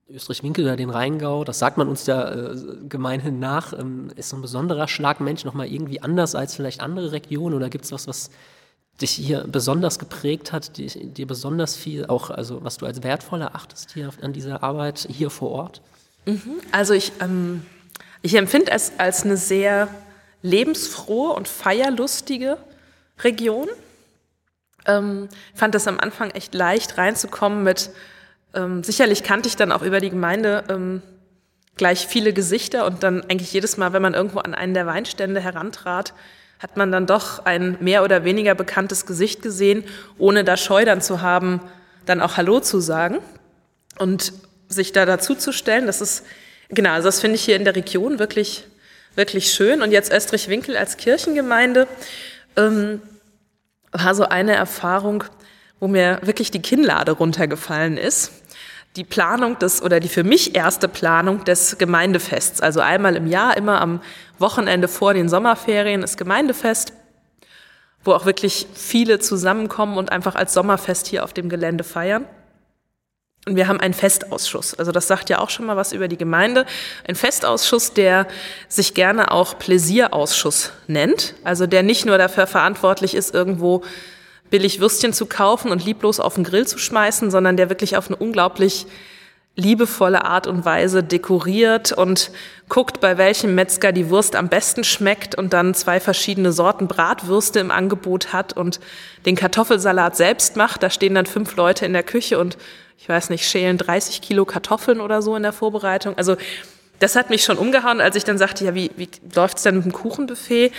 Österreich-Winkel oder den Rheingau, das sagt man uns ja äh, gemeinhin nach, ähm, ist so ein besonderer Schlagmensch nochmal irgendwie anders als vielleicht andere Regionen oder gibt es was, was dich hier besonders geprägt hat, dir besonders viel, auch also was du als wertvoll erachtest hier an dieser Arbeit hier vor Ort? Mhm. Also ich, ähm, ich empfinde es als eine sehr lebensfrohe und feierlustige Region. Ähm, fand es am Anfang echt leicht reinzukommen mit ähm, sicherlich kannte ich dann auch über die Gemeinde ähm, gleich viele Gesichter und dann eigentlich jedes Mal, wenn man irgendwo an einen der Weinstände herantrat, hat man dann doch ein mehr oder weniger bekanntes Gesicht gesehen, ohne da Scheu dann zu haben, dann auch Hallo zu sagen und sich da dazu zu stellen. Das ist, genau, also das finde ich hier in der Region wirklich, wirklich schön. Und jetzt Österreich-Winkel als Kirchengemeinde ähm, war so eine Erfahrung, wo mir wirklich die Kinnlade runtergefallen ist die Planung des oder die für mich erste Planung des Gemeindefests. Also einmal im Jahr, immer am Wochenende vor den Sommerferien ist Gemeindefest, wo auch wirklich viele zusammenkommen und einfach als Sommerfest hier auf dem Gelände feiern. Und wir haben einen Festausschuss. Also das sagt ja auch schon mal was über die Gemeinde. Ein Festausschuss, der sich gerne auch Pläsierausschuss nennt. Also der nicht nur dafür verantwortlich ist, irgendwo billig Würstchen zu kaufen und lieblos auf den Grill zu schmeißen, sondern der wirklich auf eine unglaublich liebevolle Art und Weise dekoriert und guckt, bei welchem Metzger die Wurst am besten schmeckt und dann zwei verschiedene Sorten Bratwürste im Angebot hat und den Kartoffelsalat selbst macht. Da stehen dann fünf Leute in der Küche und ich weiß nicht, schälen 30 Kilo Kartoffeln oder so in der Vorbereitung. Also das hat mich schon umgehauen, als ich dann sagte, ja, wie, wie läuft's denn mit dem Kuchenbuffet?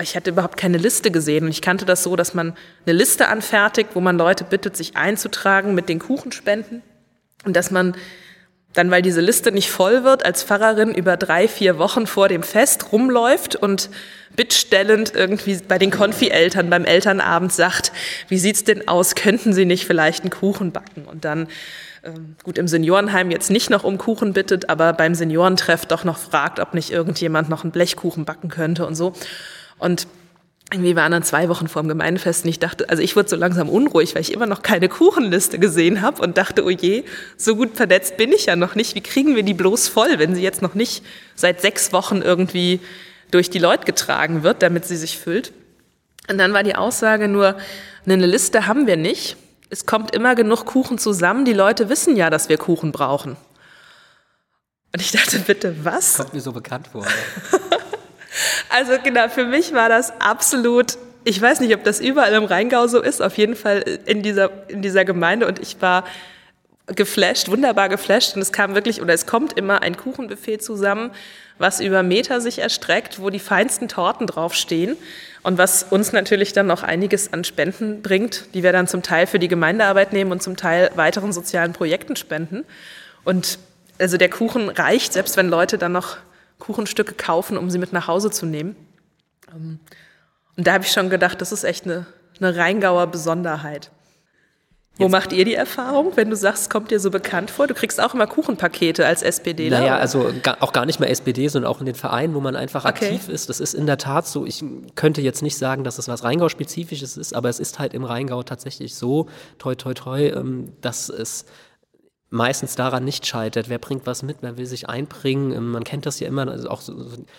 Ich hatte überhaupt keine Liste gesehen und ich kannte das so, dass man eine Liste anfertigt, wo man Leute bittet, sich einzutragen mit den Kuchenspenden und dass man dann, weil diese Liste nicht voll wird, als Pfarrerin über drei, vier Wochen vor dem Fest rumläuft und bittstellend irgendwie bei den Konfi-Eltern beim Elternabend sagt, wie sieht's denn aus, könnten Sie nicht vielleicht einen Kuchen backen? Und dann, ähm, gut, im Seniorenheim jetzt nicht noch um Kuchen bittet, aber beim Seniorentreff doch noch fragt, ob nicht irgendjemand noch einen Blechkuchen backen könnte und so. Und irgendwie waren dann zwei Wochen vor dem Gemeindefest und ich dachte, also ich wurde so langsam unruhig, weil ich immer noch keine Kuchenliste gesehen habe und dachte, oh je, so gut vernetzt bin ich ja noch nicht. Wie kriegen wir die bloß voll, wenn sie jetzt noch nicht seit sechs Wochen irgendwie durch die Leute getragen wird, damit sie sich füllt? Und dann war die Aussage nur, eine Liste haben wir nicht. Es kommt immer genug Kuchen zusammen. Die Leute wissen ja, dass wir Kuchen brauchen. Und ich dachte, bitte, was? Kommt mir so bekannt vor. Also genau, für mich war das absolut, ich weiß nicht, ob das überall im Rheingau so ist, auf jeden Fall in dieser, in dieser Gemeinde und ich war geflasht, wunderbar geflasht. Und es kam wirklich, oder es kommt immer ein Kuchenbuffet zusammen, was über Meter sich erstreckt, wo die feinsten Torten draufstehen. Und was uns natürlich dann noch einiges an Spenden bringt, die wir dann zum Teil für die Gemeindearbeit nehmen und zum Teil weiteren sozialen Projekten spenden. Und also der Kuchen reicht, selbst wenn Leute dann noch Kuchenstücke kaufen, um sie mit nach Hause zu nehmen. Ähm, und da habe ich schon gedacht, das ist echt eine, eine Rheingauer Besonderheit. Wo Jetzt. macht ihr die Erfahrung, wenn du sagst, es kommt dir so bekannt vor? Du kriegst auch immer Kuchenpakete als SPD. Naja, also auch gar nicht mehr SPD, sondern auch in den Vereinen, wo man einfach okay. aktiv ist. Das ist in der Tat so. Ich könnte jetzt nicht sagen, dass es was Rheingau-spezifisches ist, aber es ist halt im Rheingau tatsächlich so, toi, toi, toi, ähm, dass es meistens daran nicht scheitert. Wer bringt was mit, wer will sich einbringen? Ähm, man kennt das ja immer, also auch so,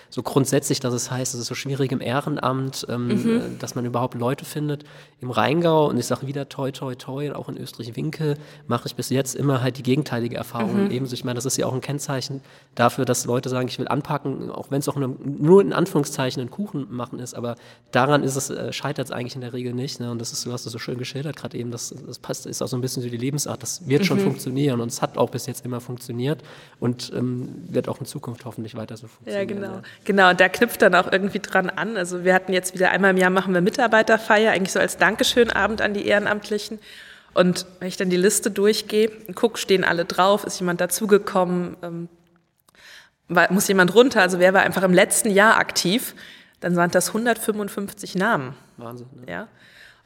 so, grundsätzlich, dass es heißt, es ist so schwierig im Ehrenamt, ähm, mhm. Äh, dass man überhaupt Leute findet. Im Rheingau, und ich sage wieder toi, toi, toi, auch in Österreich-Winkel, mache ich bis jetzt immer halt die gegenteilige Erfahrung. Mhm. Ebenso, ich meine, das ist ja auch ein Kennzeichen dafür, dass Leute sagen, ich will anpacken, auch wenn es auch eine, nur in Anführungszeichen ein Kuchen machen ist, aber daran ist es, äh, scheitert es eigentlich in der Regel nicht. Ne? Und das ist, du hast es so schön geschildert gerade eben, das, das passt, ist auch so ein bisschen so die Lebensart, das wird mhm. schon funktionieren und es hat auch bis jetzt immer funktioniert und ähm, wird auch in Zukunft hoffentlich weiter so funktionieren. Ja, genau. Ja. Genau, da knüpft dann auch irgendwie dran an. Also wir hatten jetzt wieder einmal im Jahr machen wir Mitarbeiterfeier, eigentlich so als Dankeschönabend an die Ehrenamtlichen. Und wenn ich dann die Liste durchgehe und gucke, stehen alle drauf, ist jemand dazugekommen, ähm, muss jemand runter, also wer war einfach im letzten Jahr aktiv, dann waren das 155 Namen. Wahnsinn. Ne? Ja.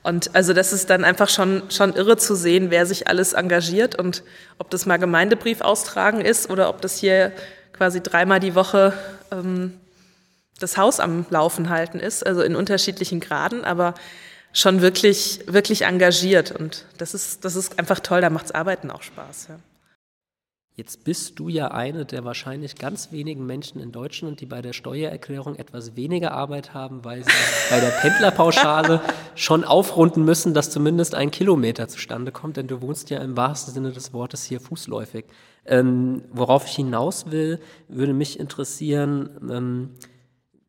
Und also das ist dann einfach schon, schon irre zu sehen, wer sich alles engagiert und ob das mal Gemeindebrief austragen ist oder ob das hier quasi dreimal die Woche ähm, das Haus am Laufen halten ist, also in unterschiedlichen Graden, aber schon wirklich, wirklich engagiert. Und das ist, das ist einfach toll, da macht's Arbeiten auch Spaß. Ja. Jetzt bist du ja eine der wahrscheinlich ganz wenigen Menschen in Deutschland, die bei der Steuererklärung etwas weniger Arbeit haben, weil sie bei der Pendlerpauschale schon aufrunden müssen, dass zumindest ein Kilometer zustande kommt, denn du wohnst ja im wahrsten Sinne des Wortes hier fußläufig. Ähm, worauf ich hinaus will, würde mich interessieren, ähm,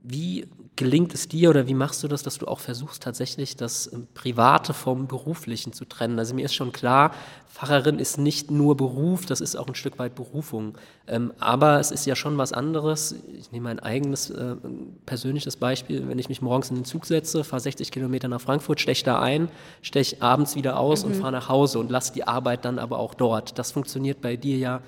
wie gelingt es dir oder wie machst du das, dass du auch versuchst, tatsächlich das ähm, Private vom Beruflichen zu trennen? Also mir ist schon klar, Pfarrerin ist nicht nur Beruf, das ist auch ein Stück weit Berufung. Ähm, aber es ist ja schon was anderes. Ich nehme ein eigenes äh, persönliches Beispiel. Wenn ich mich morgens in den Zug setze, fahre 60 Kilometer nach Frankfurt, steche da ein, steche abends wieder aus mhm. und fahre nach Hause und lasse die Arbeit dann aber auch dort. Das funktioniert bei dir ja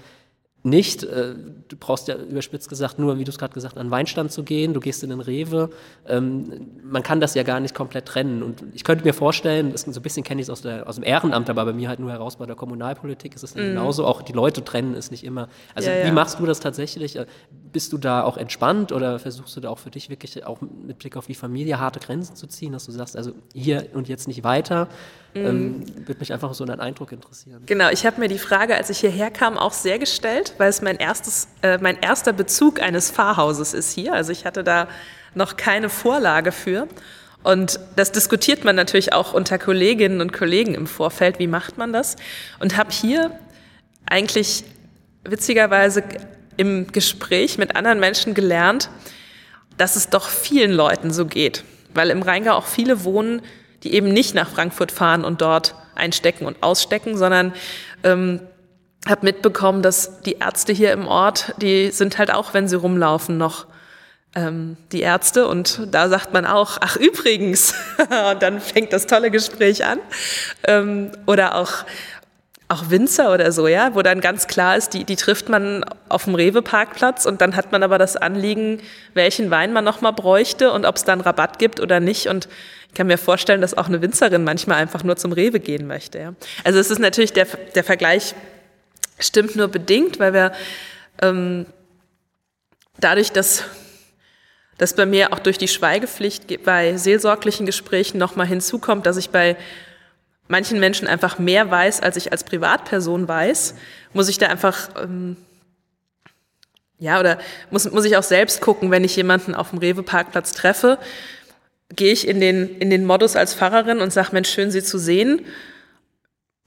nicht. Äh, du brauchst ja überspitzt gesagt nur, wie du es gerade gesagt hast, an den Weinstand zu gehen. Du gehst in den Rewe. Ähm, man kann das ja gar nicht komplett trennen. Und ich könnte mir vorstellen, das, so ein bisschen kenne ich es aus, aus dem Ehrenamt, aber bei mir halt nur heraus bei der Kommunalpolitik ist es mm. genauso. Auch die Leute trennen es nicht immer. Also ja, wie ja. machst du das tatsächlich? Äh, bist du da auch entspannt oder versuchst du da auch für dich wirklich auch mit Blick auf die Familie harte Grenzen zu ziehen, dass du sagst, also hier und jetzt nicht weiter? Mhm. Ähm, Würde mich einfach so dein Eindruck interessieren. Genau, ich habe mir die Frage, als ich hierher kam, auch sehr gestellt, weil es mein, erstes, äh, mein erster Bezug eines Pfarrhauses ist hier. Also ich hatte da noch keine Vorlage für. Und das diskutiert man natürlich auch unter Kolleginnen und Kollegen im Vorfeld, wie macht man das? Und habe hier eigentlich witzigerweise im Gespräch mit anderen Menschen gelernt, dass es doch vielen Leuten so geht. Weil im Rheingau auch viele wohnen, die eben nicht nach Frankfurt fahren und dort einstecken und ausstecken, sondern ähm, habe mitbekommen, dass die Ärzte hier im Ort, die sind halt auch, wenn sie rumlaufen, noch ähm, die Ärzte und da sagt man auch, ach übrigens, und dann fängt das tolle Gespräch an. Ähm, oder auch auch Winzer oder so, ja, wo dann ganz klar ist, die, die trifft man auf dem Rewe-Parkplatz und dann hat man aber das Anliegen, welchen Wein man nochmal bräuchte und ob es dann Rabatt gibt oder nicht. Und ich kann mir vorstellen, dass auch eine Winzerin manchmal einfach nur zum Rewe gehen möchte. Ja. Also es ist natürlich, der, der Vergleich stimmt nur bedingt, weil wir ähm, dadurch, dass dass bei mir auch durch die Schweigepflicht bei seelsorglichen Gesprächen nochmal hinzukommt, dass ich bei manchen Menschen einfach mehr weiß, als ich als Privatperson weiß, muss ich da einfach, ähm, ja, oder muss, muss ich auch selbst gucken, wenn ich jemanden auf dem Rewe-Parkplatz treffe, gehe ich in den, in den Modus als Pfarrerin und sage, Mensch, schön Sie zu sehen.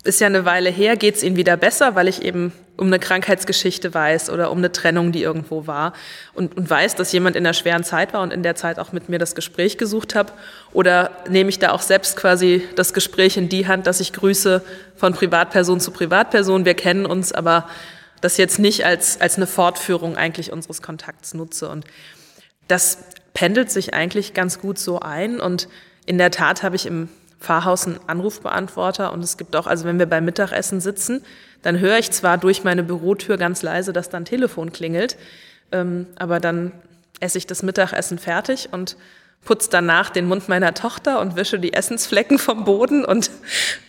Ist ja eine Weile her, geht es ihnen wieder besser, weil ich eben um eine Krankheitsgeschichte weiß oder um eine Trennung, die irgendwo war und, und weiß, dass jemand in einer schweren Zeit war und in der Zeit auch mit mir das Gespräch gesucht habe? Oder nehme ich da auch selbst quasi das Gespräch in die Hand, dass ich grüße von Privatperson zu Privatperson, wir kennen uns, aber das jetzt nicht als, als eine Fortführung eigentlich unseres Kontakts nutze. Und das pendelt sich eigentlich ganz gut so ein und in der Tat habe ich im Pfarrhaus einen Anrufbeantworter und es gibt auch, also wenn wir beim Mittagessen sitzen, dann höre ich zwar durch meine Bürotür ganz leise, dass dann Telefon klingelt, ähm, aber dann esse ich das Mittagessen fertig und putze danach den Mund meiner Tochter und wische die Essensflecken vom Boden und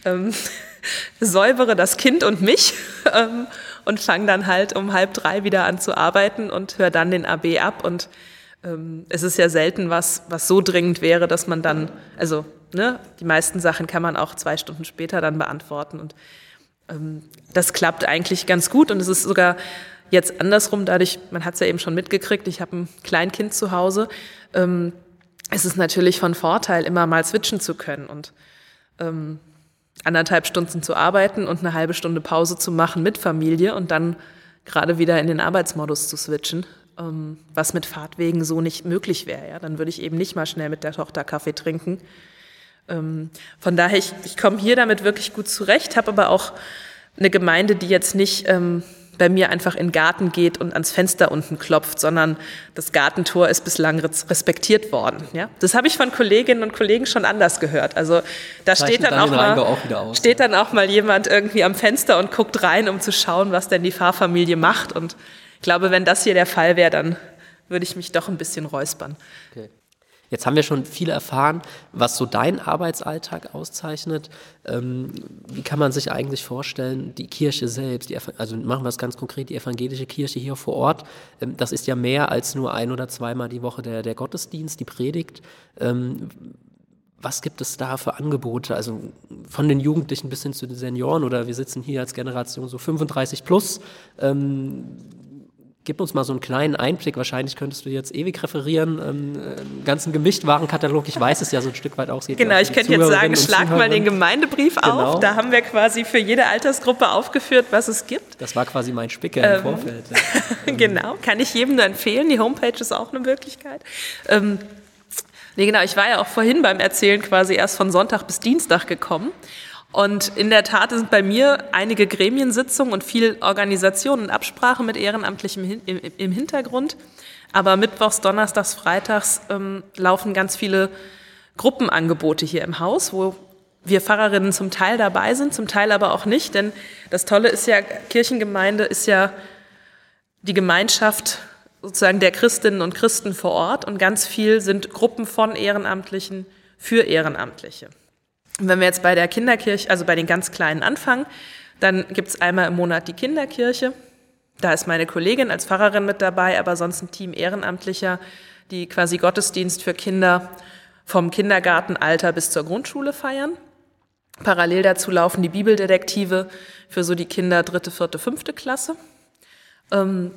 ähm, säubere das Kind und mich ähm, und fange dann halt um halb drei wieder an zu arbeiten und höre dann den AB ab und ähm, es ist ja selten was, was so dringend wäre, dass man dann, also ne, die meisten Sachen kann man auch zwei Stunden später dann beantworten. Und ähm, das klappt eigentlich ganz gut. Und es ist sogar jetzt andersrum, dadurch, man hat es ja eben schon mitgekriegt, ich habe ein Kleinkind zu Hause. Ähm, es ist natürlich von Vorteil, immer mal switchen zu können und ähm, anderthalb Stunden zu arbeiten und eine halbe Stunde Pause zu machen mit Familie und dann gerade wieder in den Arbeitsmodus zu switchen, ähm, was mit Fahrtwegen so nicht möglich wäre. Ja? Dann würde ich eben nicht mal schnell mit der Tochter Kaffee trinken, ähm, von daher, ich, ich komme hier damit wirklich gut zurecht, habe aber auch eine Gemeinde, die jetzt nicht ähm, bei mir einfach in den Garten geht und ans Fenster unten klopft, sondern das Gartentor ist bislang respektiert worden. Ja? Das habe ich von Kolleginnen und Kollegen schon anders gehört. Also da steht dann, auch mal, auch aus, steht dann auch mal jemand irgendwie am Fenster und guckt rein, um zu schauen, was denn die Fahrfamilie macht. Und ich glaube, wenn das hier der Fall wäre, dann würde ich mich doch ein bisschen räuspern. Okay. Jetzt haben wir schon viel erfahren, was so dein Arbeitsalltag auszeichnet. Ähm, wie kann man sich eigentlich vorstellen, die Kirche selbst, die, also machen wir es ganz konkret, die evangelische Kirche hier vor Ort, ähm, das ist ja mehr als nur ein oder zweimal die Woche der, der Gottesdienst, die Predigt. Ähm, was gibt es da für Angebote? Also von den Jugendlichen bis hin zu den Senioren oder wir sitzen hier als Generation so 35 plus. Gib uns mal so einen kleinen Einblick. Wahrscheinlich könntest du jetzt ewig referieren, ähm, einen ganzen Gemischtwarenkatalog. Ich weiß es ja so ein Stück weit auch. Genau, ich könnte jetzt sagen, schlag mal den Gemeindebrief genau. auf. Da haben wir quasi für jede Altersgruppe aufgeführt, was es gibt. Das war quasi mein Spicker ähm, im Vorfeld. Ja. genau, kann ich jedem nur empfehlen. Die Homepage ist auch eine Möglichkeit. Ähm, nee, genau, ich war ja auch vorhin beim Erzählen quasi erst von Sonntag bis Dienstag gekommen. Und in der Tat sind bei mir einige Gremiensitzungen und viel Organisation und Absprache mit Ehrenamtlichem im Hintergrund. Aber mittwochs, donnerstags, freitags ähm, laufen ganz viele Gruppenangebote hier im Haus, wo wir Pfarrerinnen zum Teil dabei sind, zum Teil aber auch nicht. Denn das Tolle ist ja, Kirchengemeinde ist ja die Gemeinschaft sozusagen der Christinnen und Christen vor Ort und ganz viel sind Gruppen von Ehrenamtlichen für Ehrenamtliche. Wenn wir jetzt bei der Kinderkirche, also bei den ganz Kleinen anfangen, dann gibt es einmal im Monat die Kinderkirche. Da ist meine Kollegin als Pfarrerin mit dabei, aber sonst ein Team Ehrenamtlicher, die quasi Gottesdienst für Kinder vom Kindergartenalter bis zur Grundschule feiern. Parallel dazu laufen die Bibeldetektive für so die Kinder dritte, vierte, fünfte Klasse. Ähm,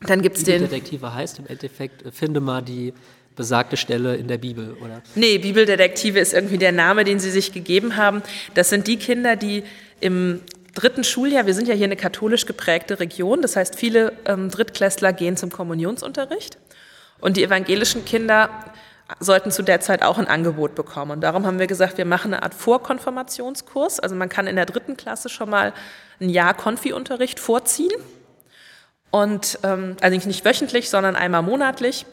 dann gibt's den. Bibeldetektive heißt im Endeffekt, äh, finde mal die besagte Stelle in der Bibel, oder? Nee, Bibeldetektive ist irgendwie der Name, den sie sich gegeben haben. Das sind die Kinder, die im dritten Schuljahr, wir sind ja hier eine katholisch geprägte Region, das heißt, viele ähm, Drittklässler gehen zum Kommunionsunterricht und die evangelischen Kinder sollten zu der Zeit auch ein Angebot bekommen. Und darum haben wir gesagt, wir machen eine Art Vorkonfirmationskurs. Also man kann in der dritten Klasse schon mal ein Jahr Konfi-Unterricht vorziehen. Und ähm, also nicht wöchentlich, sondern einmal monatlich.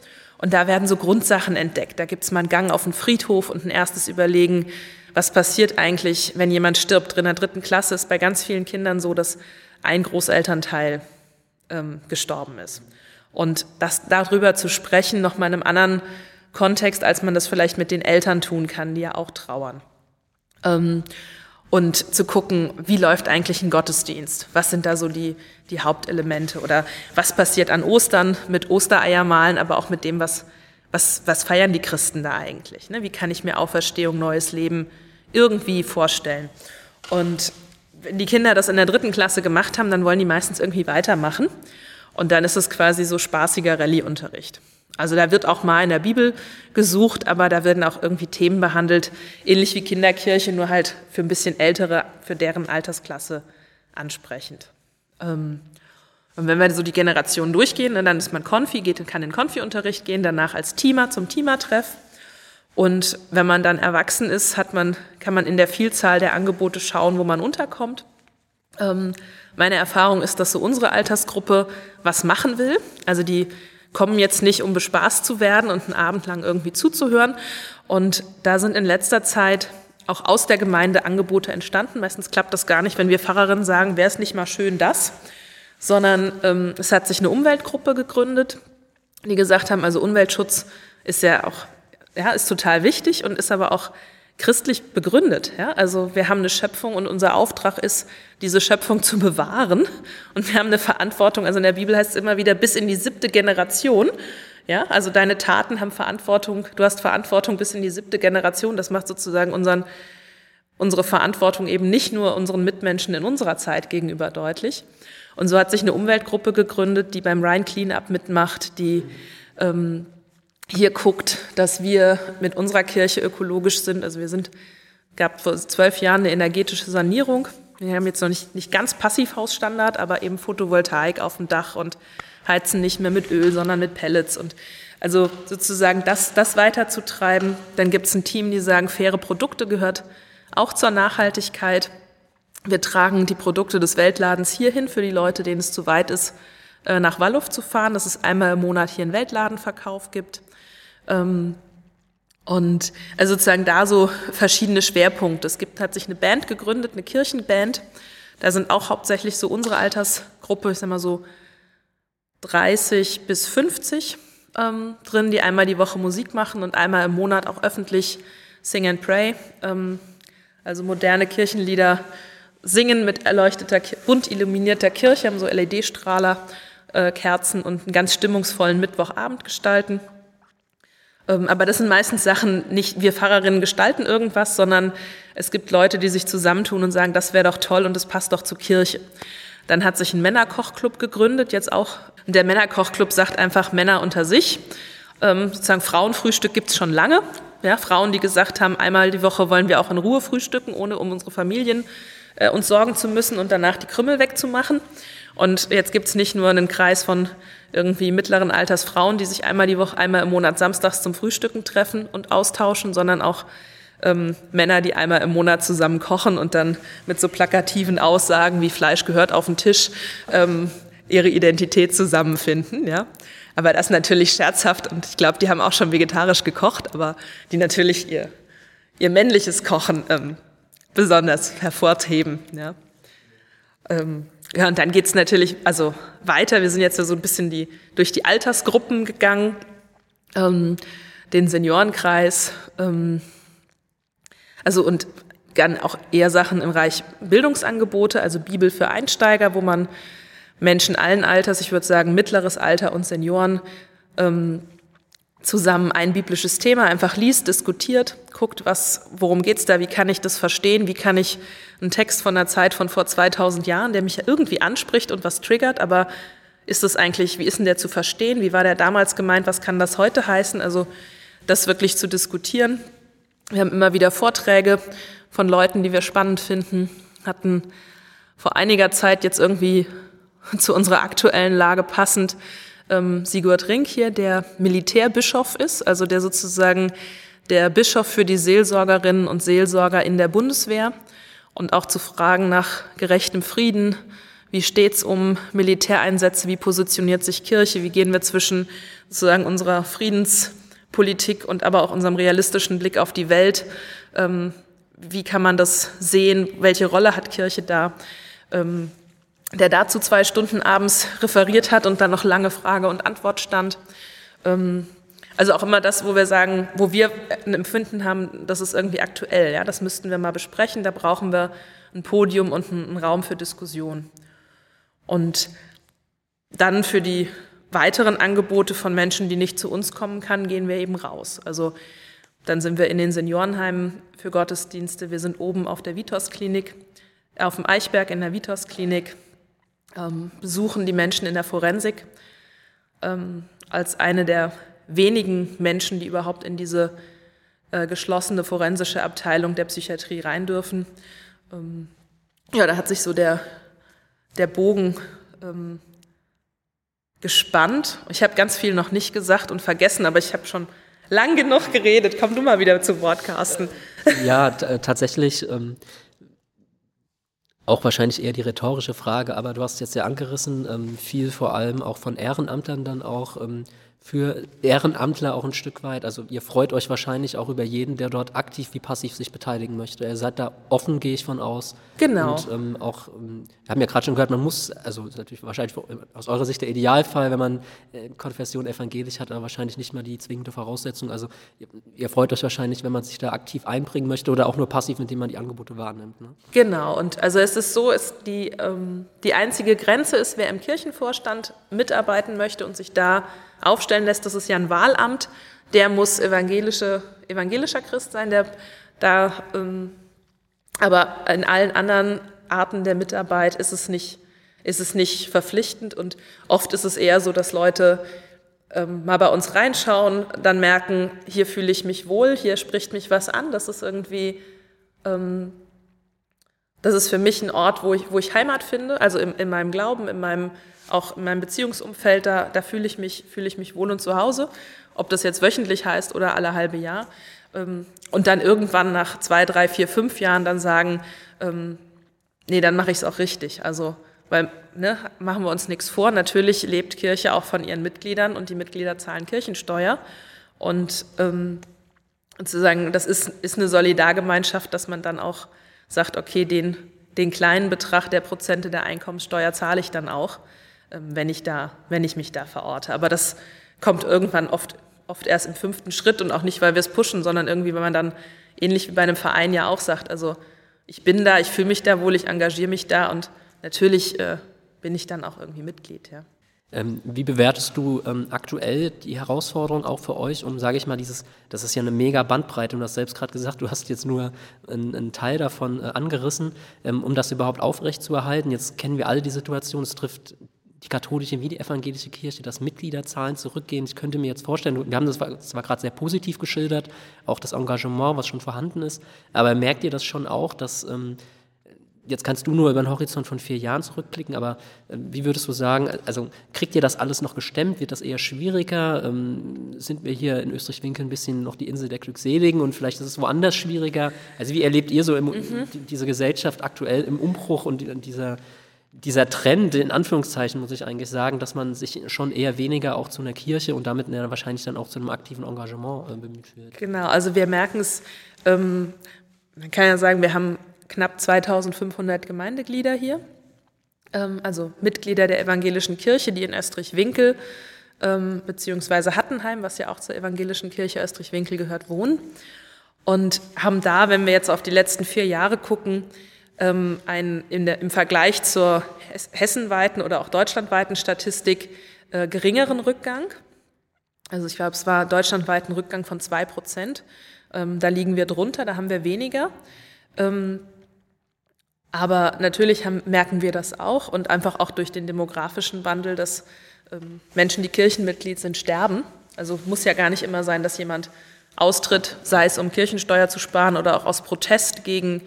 Und da werden so Grundsachen entdeckt. Da gibt es mal einen Gang auf den Friedhof und ein erstes Überlegen, was passiert eigentlich, wenn jemand stirbt. In der dritten Klasse ist bei ganz vielen Kindern so, dass ein Großelternteil ähm, gestorben ist. Und das darüber zu sprechen, nochmal in einem anderen Kontext, als man das vielleicht mit den Eltern tun kann, die ja auch trauern. Ähm, und zu gucken, wie läuft eigentlich ein Gottesdienst? Was sind da so die, die Hauptelemente? Oder was passiert an Ostern mit Ostereiermalen, aber auch mit dem, was, was, was feiern die Christen da eigentlich? Ne? Wie kann ich mir Auferstehung, neues Leben irgendwie vorstellen? Und wenn die Kinder das in der dritten Klasse gemacht haben, dann wollen die meistens irgendwie weitermachen. Und dann ist es quasi so spaßiger Rallye-Unterricht. Also da wird auch mal in der Bibel gesucht, aber da werden auch irgendwie Themen behandelt, ähnlich wie Kinderkirche, nur halt für ein bisschen ältere, für deren Altersklasse ansprechend. Ähm, und wenn wir so die Generationen durchgehen, dann ist man Konfi, geht, kann in Konfi-Unterricht gehen, danach als Teamer zum Teamer-Treff. Und wenn man dann erwachsen ist, hat man, kann man in der Vielzahl der Angebote schauen, wo man unterkommt. Ähm, meine Erfahrung ist, dass so unsere Altersgruppe was machen will. Also die kommen jetzt nicht, um bespaßt zu werden und einen Abend lang irgendwie zuzuhören. Und da sind in letzter Zeit auch aus der Gemeinde Angebote entstanden. Meistens klappt das gar nicht, wenn wir Pfarrerinnen sagen, wäre es nicht mal schön das, sondern ähm, es hat sich eine Umweltgruppe gegründet, die gesagt haben, also Umweltschutz ist ja auch, ja, ist total wichtig und ist aber auch christlich begründet. Ja? Also wir haben eine Schöpfung und unser Auftrag ist, diese Schöpfung zu bewahren. Und wir haben eine Verantwortung, also in der Bibel heißt es immer wieder, bis in die siebte Generation. Ja, also deine Taten haben Verantwortung, du hast Verantwortung bis in die siebte Generation. Das macht sozusagen unseren, unsere Verantwortung eben nicht nur unseren Mitmenschen in unserer Zeit gegenüber deutlich. Und so hat sich eine Umweltgruppe gegründet, die beim Rhine Cleanup mitmacht, die ähm, hier guckt, dass wir mit unserer Kirche ökologisch sind. Also wir sind, gab vor zwölf Jahren eine energetische Sanierung. Wir haben jetzt noch nicht, nicht ganz Passivhausstandard, aber eben Photovoltaik auf dem Dach und heizen nicht mehr mit Öl, sondern mit Pellets. Und also sozusagen das, das weiterzutreiben. Dann gibt es ein Team, die sagen, faire Produkte gehört auch zur Nachhaltigkeit. Wir tragen die Produkte des Weltladens hierhin für die Leute, denen es zu weit ist, äh, nach Walluf zu fahren, dass es einmal im Monat hier einen Weltladenverkauf gibt. Ähm, und also sozusagen da so verschiedene Schwerpunkte. Es gibt, hat sich eine Band gegründet, eine Kirchenband. Da sind auch hauptsächlich so unsere Altersgruppe, ich sag mal so 30 bis 50 ähm, drin, die einmal die Woche Musik machen und einmal im Monat auch öffentlich Sing and Pray, ähm, also moderne Kirchenlieder singen mit erleuchteter, bunt illuminierter Kirche, haben so LED-Strahler, äh, Kerzen und einen ganz stimmungsvollen Mittwochabend gestalten. Ähm, aber das sind meistens Sachen, nicht wir Pfarrerinnen gestalten irgendwas, sondern es gibt Leute, die sich zusammentun und sagen, das wäre doch toll und das passt doch zur Kirche. Dann hat sich ein Männerkochclub gegründet, jetzt auch. Der Männerkochclub sagt einfach Männer unter sich. Ähm, sozusagen Frauenfrühstück gibt's schon lange. Ja, Frauen, die gesagt haben, einmal die Woche wollen wir auch in Ruhe frühstücken, ohne um unsere Familien äh, uns sorgen zu müssen und danach die Krümmel wegzumachen. Und jetzt gibt's nicht nur einen Kreis von irgendwie mittleren Alters Frauen, die sich einmal die Woche, einmal im Monat samstags zum Frühstücken treffen und austauschen, sondern auch ähm, Männer, die einmal im Monat zusammen kochen und dann mit so plakativen Aussagen wie Fleisch gehört auf den Tisch ähm, ihre Identität zusammenfinden. Ja? Aber das natürlich scherzhaft und ich glaube, die haben auch schon vegetarisch gekocht, aber die natürlich ihr, ihr männliches Kochen ähm, besonders hervorheben. Ja? Ähm, ja, und dann geht's natürlich also weiter. Wir sind jetzt so ein bisschen die, durch die Altersgruppen gegangen, ähm, den Seniorenkreis, ähm, also und dann auch eher Sachen im Bereich Bildungsangebote, also Bibel für Einsteiger, wo man Menschen allen Alters, ich würde sagen mittleres Alter und Senioren, ähm, zusammen ein biblisches Thema einfach liest, diskutiert, guckt, was, worum geht's da, wie kann ich das verstehen, wie kann ich einen Text von einer Zeit von vor 2000 Jahren, der mich irgendwie anspricht und was triggert, aber ist das eigentlich, wie ist denn der zu verstehen, wie war der damals gemeint, was kann das heute heißen, also das wirklich zu diskutieren. Wir haben immer wieder Vorträge von Leuten, die wir spannend finden, hatten vor einiger Zeit jetzt irgendwie zu unserer aktuellen Lage passend ähm, Sigurd Rink hier, der Militärbischof ist, also der sozusagen der Bischof für die Seelsorgerinnen und Seelsorger in der Bundeswehr. Und auch zu Fragen nach gerechtem Frieden, wie steht's um Militäreinsätze, wie positioniert sich Kirche, wie gehen wir zwischen sozusagen unserer Friedenspolitik und aber auch unserem realistischen Blick auf die Welt, ähm, wie kann man das sehen, welche Rolle hat Kirche da, ähm, der dazu zwei Stunden abends referiert hat und dann noch lange Frage und Antwort stand. Ähm, also auch immer das, wo wir sagen, wo wir ein Empfinden haben, das ist irgendwie aktuell. Ja, das müssten wir mal besprechen. Da brauchen wir ein Podium und einen Raum für Diskussion. Und dann für die weiteren Angebote von Menschen, die nicht zu uns kommen kann, gehen wir eben raus. Also dann sind wir in den Seniorenheimen für Gottesdienste. Wir sind oben auf der Vitos-Klinik, auf dem Eichberg in der Vitos-Klinik ähm, besuchen die Menschen in der Forensik ähm, als eine der wenigen Menschen, die überhaupt in diese äh, geschlossene forensische Abteilung der Psychiatrie rein dürfen. Ähm, ja, da hat sich so der, der Bogen ähm, gespannt. Ich habe ganz viel noch nicht gesagt und vergessen, aber ich habe schon lang genug geredet. Komm du mal wieder zu Wort, Carsten. Ja, tatsächlich. Auch wahrscheinlich eher die rhetorische Frage, aber du hast jetzt ja angerissen, ähm, viel vor allem auch von Ehrenamtlern dann auch ähm, für Ehrenamtler auch ein Stück weit. Also ihr freut euch wahrscheinlich auch über jeden, der dort aktiv wie passiv sich beteiligen möchte. Ihr seid da offen, gehe ich von aus. Genau. Und ähm, auch, ähm, wir haben ja gerade schon gehört, man muss, also natürlich wahrscheinlich aus eurer Sicht der Idealfall, wenn man äh, Konfession evangelisch hat, aber wahrscheinlich nicht mal die zwingende Voraussetzung. Also ihr, ihr, freut euch wahrscheinlich, wenn man sich da aktiv einbringen möchte oder auch nur passiv, indem man die Angebote wahrnimmt. Ne? Genau. Und also es ist so, ist die, ähm, die einzige Grenze ist, wer im Kirchenvorstand mitarbeiten möchte und sich da aufstellen lässt, das ist ja ein Wahlamt, der muss evangelische, evangelischer Christ sein, der da, ähm, aber in allen anderen Arten der Mitarbeit ist es nicht, ist es nicht verpflichtend. Und oft ist es eher so, dass Leute ähm, mal bei uns reinschauen, dann merken, hier fühle ich mich wohl, hier spricht mich was an, das ist irgendwie, ähm, das ist für mich ein Ort, wo ich, wo ich Heimat finde, also in, in meinem Glauben, in meinem auch in meinem Beziehungsumfeld, da, da fühle ich, mich, fühle ich mich wohl und zu Hause, ob das jetzt wöchentlich heißt oder alle halbe Jahr. Ähm, und dann irgendwann nach zwei, drei, vier, fünf Jahren dann sagen, ähm, nee, dann mache ich es auch richtig. Also, weil, ne, machen wir uns nichts vor, natürlich lebt Kirche auch von ihren Mitgliedern und die Mitglieder zahlen Kirchensteuer. Und ähm, zu sagen, das ist, ist eine Solidargemeinschaft, dass man dann auch sagt, okay, den, den kleinen Betrag der Prozente der Einkommenssteuer zahle ich dann auch. Ähm, wenn ich, da, wenn ich mich da verorte. Aber das kommt irgendwann oft, oft erst im fünften Schritt und auch nicht, weil wir es pushen, sondern irgendwie, wenn man dann ähnlich wie bei einem Verein ja auch sagt, also ich bin da, ich fühle mich da wohl, ich engagiere mich da und natürlich äh, bin ich dann auch irgendwie Mitglied. Ja. Ähm, wie bewertest du ähm, aktuell die Herausforderung auch für euch, um, sage ich mal, dieses, das ist ja eine mega Bandbreite, und du hast selbst gerade gesagt, du hast jetzt nur einen, einen Teil davon äh, angerissen, ähm, um das überhaupt aufrechtzuerhalten. Jetzt kennen wir alle die Situation, es trifft die katholische wie die evangelische Kirche, dass Mitgliederzahlen zurückgehen. Ich könnte mir jetzt vorstellen, wir haben das zwar gerade sehr positiv geschildert, auch das Engagement, was schon vorhanden ist, aber merkt ihr das schon auch, dass ähm, jetzt kannst du nur über einen Horizont von vier Jahren zurückblicken, aber äh, wie würdest du sagen, also kriegt ihr das alles noch gestemmt? Wird das eher schwieriger? Ähm, sind wir hier in Österreich-Winkel ein bisschen noch die Insel der Glückseligen und vielleicht ist es woanders schwieriger? Also wie erlebt ihr so im, mhm. diese Gesellschaft aktuell im Umbruch und dieser dieser Trend, in Anführungszeichen muss ich eigentlich sagen, dass man sich schon eher weniger auch zu einer Kirche und damit wahrscheinlich dann auch zu einem aktiven Engagement äh, bemüht wird. Genau, also wir merken es, ähm, man kann ja sagen, wir haben knapp 2500 Gemeindeglieder hier, ähm, also Mitglieder der evangelischen Kirche, die in Österreich-Winkel ähm, beziehungsweise Hattenheim, was ja auch zur evangelischen Kirche Österreich-Winkel gehört, wohnen und haben da, wenn wir jetzt auf die letzten vier Jahre gucken, ähm, ein, der, im Vergleich zur hessenweiten oder auch deutschlandweiten Statistik äh, geringeren Rückgang. Also ich glaube, es war deutschlandweit ein Rückgang von zwei Prozent. Ähm, da liegen wir drunter, da haben wir weniger. Ähm, aber natürlich haben, merken wir das auch und einfach auch durch den demografischen Wandel, dass ähm, Menschen, die Kirchenmitglied sind, sterben. Also muss ja gar nicht immer sein, dass jemand austritt, sei es um Kirchensteuer zu sparen oder auch aus Protest gegen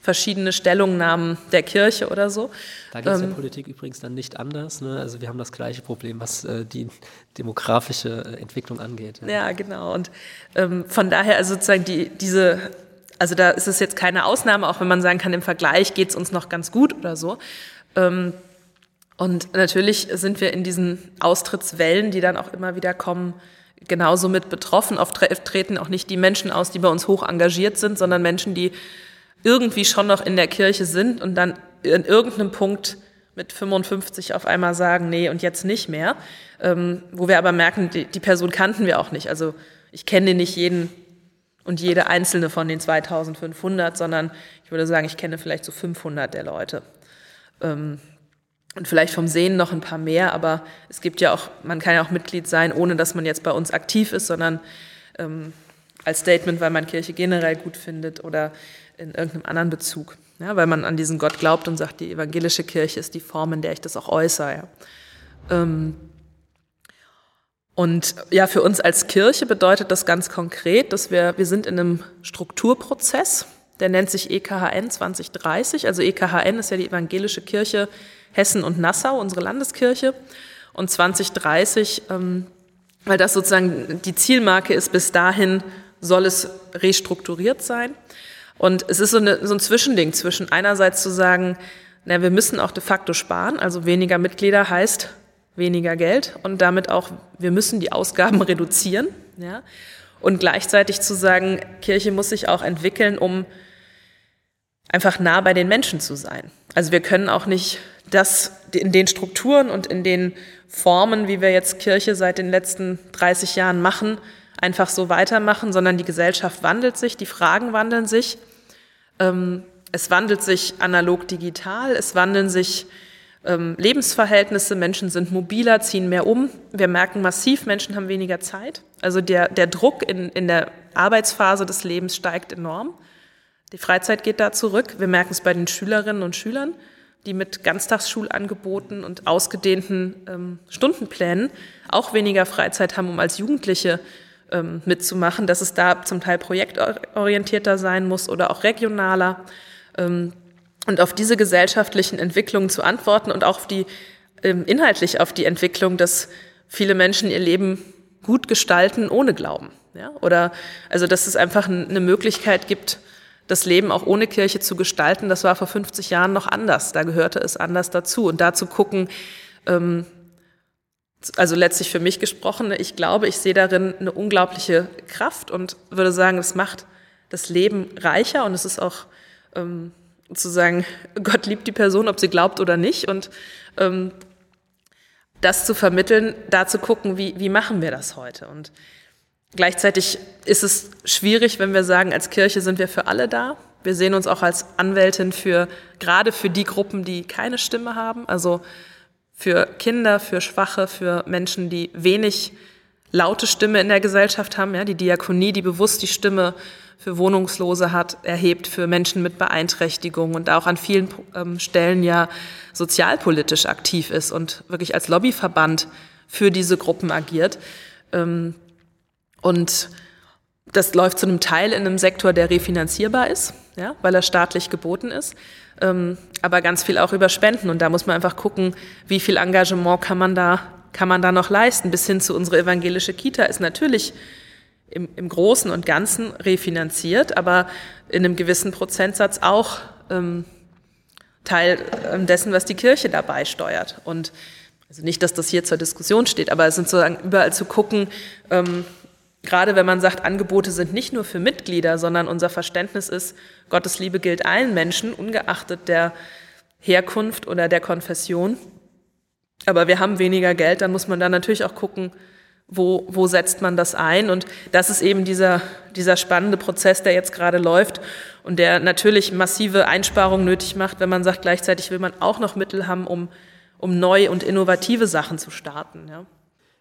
verschiedene Stellungnahmen der Kirche oder so. Da geht es ähm, der Politik übrigens dann nicht anders. Ne? Also wir haben das gleiche Problem, was äh, die demografische äh, Entwicklung angeht. Ja, ja genau. Und ähm, von daher, also sozusagen die, diese, also da ist es jetzt keine Ausnahme, auch wenn man sagen kann, im Vergleich geht es uns noch ganz gut oder so. Ähm, und natürlich sind wir in diesen Austrittswellen, die dann auch immer wieder kommen, genauso mit betroffen. Oft treten auch nicht die Menschen aus, die bei uns hoch engagiert sind, sondern Menschen, die irgendwie schon noch in der Kirche sind und dann in irgendeinem Punkt mit 55 auf einmal sagen, nee, und jetzt nicht mehr. Ähm, wo wir aber merken, die, die Person kannten wir auch nicht. Also ich kenne nicht jeden und jede einzelne von den 2500, sondern ich würde sagen, ich kenne vielleicht so 500 der Leute. Ähm, und vielleicht vom Sehen noch ein paar mehr, aber es gibt ja auch, man kann ja auch Mitglied sein, ohne dass man jetzt bei uns aktiv ist, sondern ähm, als Statement, weil man Kirche generell gut findet oder in irgendeinem anderen Bezug. Ja, weil man an diesen Gott glaubt und sagt, die evangelische Kirche ist die Form, in der ich das auch äußere. Ja. Ähm, Und ja, für uns als Kirche bedeutet das ganz konkret, dass wir, wir sind in einem Strukturprozess, der nennt sich EKHN 2030. Also EKHN ist ja die Evangelische Kirche Hessen und Nassau, unsere Landeskirche. Und 2030, ähm, weil das sozusagen die Zielmarke ist, bis dahin soll es restrukturiert sein. Und es ist so, eine, so ein Zwischending zwischen einerseits zu sagen, na, wir müssen auch de facto sparen, also weniger Mitglieder heißt weniger Geld und damit auch, wir müssen die Ausgaben reduzieren. Ja? Und gleichzeitig zu sagen, Kirche muss sich auch entwickeln, um einfach nah bei den Menschen zu sein. Also wir können auch nicht das in den Strukturen und in den Formen, wie wir jetzt Kirche seit den letzten 30 Jahren machen, einfach so weitermachen, sondern die Gesellschaft wandelt sich, die Fragen wandeln sich. Ähm, es wandelt sich analog digital, es wandeln sich ähm, Lebensverhältnisse, Menschen sind mobiler, ziehen mehr um. Wir merken massiv, Menschen haben weniger Zeit. Also der, der Druck in, in der Arbeitsphase des Lebens steigt enorm. Die Freizeit geht da zurück. Wir merken es bei den Schülerinnen und Schülern, die mit Ganztagsschulangeboten und ausgedehnten ähm, Stundenplänen auch weniger Freizeit haben, um als Jugendliche ähm, mitzumachen, dass es da zum Teil projektorientierter sein muss oder auch regionaler. Ähm, und auf diese gesellschaftlichen Entwicklungen zu antworten und auch auf die, ähm, inhaltlich auf die Entwicklung, dass viele Menschen ihr Leben gut gestalten ohne Glauben. Ja? Oder also dass es einfach eine Möglichkeit gibt, das Leben auch ohne Kirche zu gestalten. Das war vor 50 Jahren noch anders. Da gehörte es anders dazu. Und da zu gucken, ähm, also letztlich für mich gesprochen, ich glaube, ich sehe darin eine unglaubliche Kraft und würde sagen, es macht das Leben reicher und es ist auch ähm, zu sagen, Gott liebt die Person, ob sie glaubt oder nicht. Und ähm, das zu vermitteln, da zu gucken, wie, wie machen wir das heute. Und gleichzeitig ist es schwierig, wenn wir sagen, als Kirche sind wir für alle da. Wir sehen uns auch als Anwältin für, gerade für die Gruppen, die keine Stimme haben. Also für Kinder, für Schwache, für Menschen, die wenig laute Stimme in der Gesellschaft haben. Ja, die Diakonie, die bewusst die Stimme für Wohnungslose hat, erhebt, für Menschen mit Beeinträchtigung und auch an vielen ähm, Stellen ja sozialpolitisch aktiv ist und wirklich als Lobbyverband für diese Gruppen agiert. Ähm, und das läuft zu einem Teil in einem Sektor, der refinanzierbar ist, ja, weil er staatlich geboten ist, ähm, aber ganz viel auch über Spenden. Und da muss man einfach gucken, wie viel Engagement kann man da, kann man da noch leisten. Bis hin zu unserer evangelische Kita ist natürlich im, im Großen und Ganzen refinanziert, aber in einem gewissen Prozentsatz auch ähm, Teil ähm, dessen, was die Kirche dabei steuert. Und also nicht, dass das hier zur Diskussion steht, aber es sind sozusagen überall zu gucken, ähm, gerade wenn man sagt, Angebote sind nicht nur für Mitglieder, sondern unser Verständnis ist, Gottes Liebe gilt allen Menschen, ungeachtet der Herkunft oder der Konfession. Aber wir haben weniger Geld, dann muss man da natürlich auch gucken, wo, wo setzt man das ein? Und das ist eben dieser, dieser spannende Prozess, der jetzt gerade läuft und der natürlich massive Einsparungen nötig macht, wenn man sagt, gleichzeitig will man auch noch Mittel haben, um, um neu und innovative Sachen zu starten. Ja.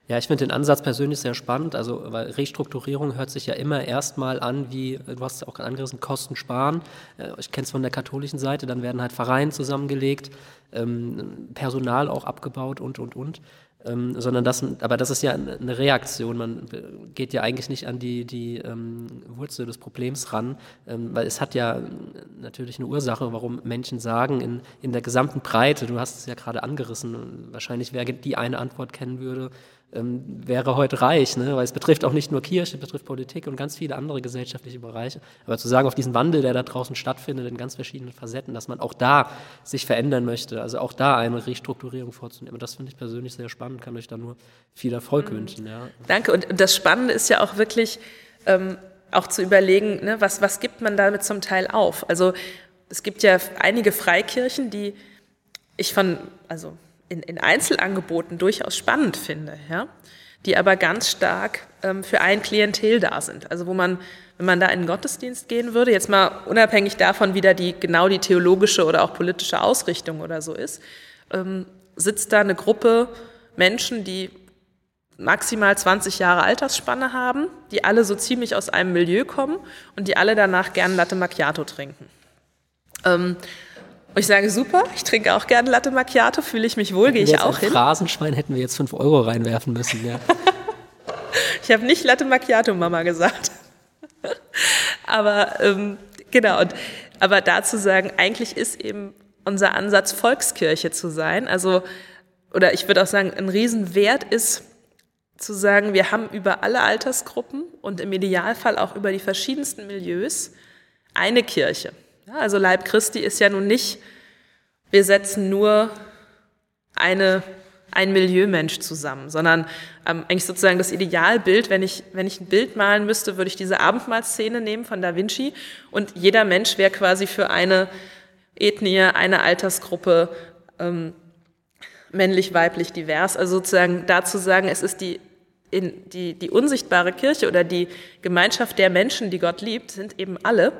Ja, ich finde den Ansatz persönlich sehr spannend. Also, weil Restrukturierung hört sich ja immer erstmal an, wie du hast auch angerissen, Kosten sparen. Äh, ich kenne es von der katholischen Seite, dann werden halt Vereine zusammengelegt, ähm, Personal auch abgebaut und, und, und ähm, sondern das, aber das ist ja eine Reaktion. Man geht ja eigentlich nicht an die, die ähm, Wurzel des Problems ran, weil es hat ja natürlich eine Ursache, warum Menschen sagen, in, in der gesamten Breite, du hast es ja gerade angerissen, wahrscheinlich wer die eine Antwort kennen würde, ähm, wäre heute reich, ne? weil es betrifft auch nicht nur Kirche, es betrifft Politik und ganz viele andere gesellschaftliche Bereiche. Aber zu sagen, auf diesen Wandel, der da draußen stattfindet, in ganz verschiedenen Facetten, dass man auch da sich verändern möchte, also auch da eine Restrukturierung vorzunehmen, das finde ich persönlich sehr spannend, kann euch da nur viel Erfolg mhm. wünschen. Ja. Danke. Und das Spannende ist ja auch wirklich, ähm, auch zu überlegen, ne, was, was gibt man damit zum Teil auf? Also es gibt ja einige Freikirchen, die ich von, also in, in Einzelangeboten durchaus spannend finde, ja? die aber ganz stark ähm, für ein Klientel da sind. Also wo man, wenn man da in den Gottesdienst gehen würde, jetzt mal unabhängig davon, wie da die, genau die theologische oder auch politische Ausrichtung oder so ist, ähm, sitzt da eine Gruppe Menschen, die maximal 20 Jahre Altersspanne haben, die alle so ziemlich aus einem Milieu kommen und die alle danach gern Latte Macchiato trinken. Ähm, und ich sage, super, ich trinke auch gerne Latte Macchiato, fühle ich mich wohl, gehe ich auch hin. Phrasenschwein hätten wir jetzt 5 Euro reinwerfen müssen, ja. ich habe nicht Latte Macchiato Mama gesagt. aber ähm, genau, und, aber dazu sagen, eigentlich ist eben unser Ansatz, Volkskirche zu sein. Also, oder ich würde auch sagen, ein Riesenwert ist zu sagen, wir haben über alle Altersgruppen und im Idealfall auch über die verschiedensten Milieus eine Kirche. Ja, also Leib Christi ist ja nun nicht, wir setzen nur eine, ein Milieumensch zusammen, sondern ähm, eigentlich sozusagen das Idealbild, wenn ich, wenn ich ein Bild malen müsste, würde ich diese Abendmahlszene nehmen von Da Vinci und jeder Mensch wäre quasi für eine Ethnie, eine Altersgruppe, ähm, männlich, weiblich, divers. Also sozusagen dazu sagen, es ist die, in, die, die unsichtbare Kirche oder die Gemeinschaft der Menschen, die Gott liebt, sind eben alle.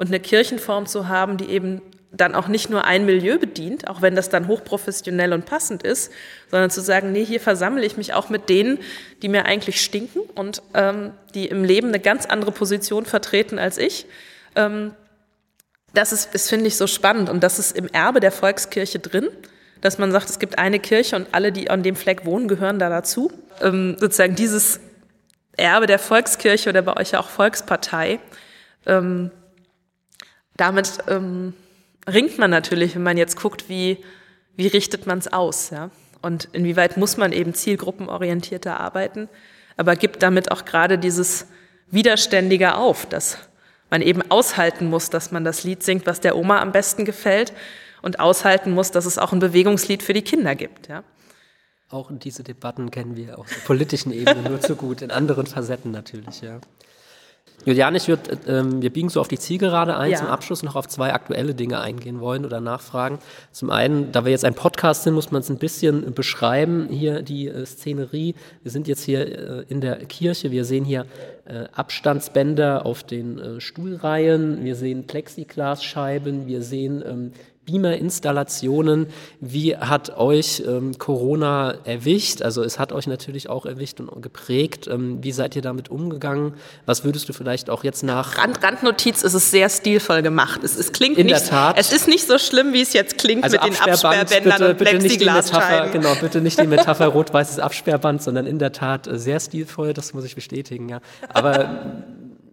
Und eine Kirchenform zu haben, die eben dann auch nicht nur ein Milieu bedient, auch wenn das dann hochprofessionell und passend ist, sondern zu sagen, nee, hier versammle ich mich auch mit denen, die mir eigentlich stinken und ähm, die im Leben eine ganz andere Position vertreten als ich. Ähm, das ist, das finde ich so spannend und das ist im Erbe der Volkskirche drin, dass man sagt, es gibt eine Kirche und alle, die an dem Fleck wohnen, gehören da dazu. Ähm, sozusagen dieses Erbe der Volkskirche oder bei euch ja auch Volkspartei, ähm, damit ähm, ringt man natürlich, wenn man jetzt guckt, wie, wie richtet man es aus, ja. Und inwieweit muss man eben zielgruppenorientierter arbeiten, aber gibt damit auch gerade dieses Widerständige auf, dass man eben aushalten muss, dass man das Lied singt, was der Oma am besten gefällt und aushalten muss, dass es auch ein Bewegungslied für die Kinder gibt. Ja. Auch diese Debatten kennen wir auf der politischen Ebene nur zu gut, in anderen Facetten natürlich, ja. Juliane, ich würde, ähm, wir biegen so auf die Zielgerade ein, ja. zum Abschluss noch auf zwei aktuelle Dinge eingehen wollen oder nachfragen. Zum einen, da wir jetzt ein Podcast sind, muss man es ein bisschen beschreiben, hier die äh, Szenerie. Wir sind jetzt hier äh, in der Kirche, wir sehen hier äh, Abstandsbänder auf den äh, Stuhlreihen, wir sehen Plexiglasscheiben, wir sehen ähm, Beamer-Installationen. Wie hat euch ähm, Corona erwischt? Also es hat euch natürlich auch erwischt und geprägt. Ähm, wie seid ihr damit umgegangen? Was würdest du vielleicht auch jetzt nach... Rand, Randnotiz ist es sehr stilvoll gemacht. Es, es klingt In nicht, der Tat. Es ist nicht so schlimm, wie es jetzt klingt also mit den Absperrbändern bitte, und bitte nicht die Metapher, Plexiglasscheiben. Genau, bitte nicht die Metapher rot-weißes Absperrband, sondern in der Tat äh, sehr stilvoll, das muss ich bestätigen. Ja. Aber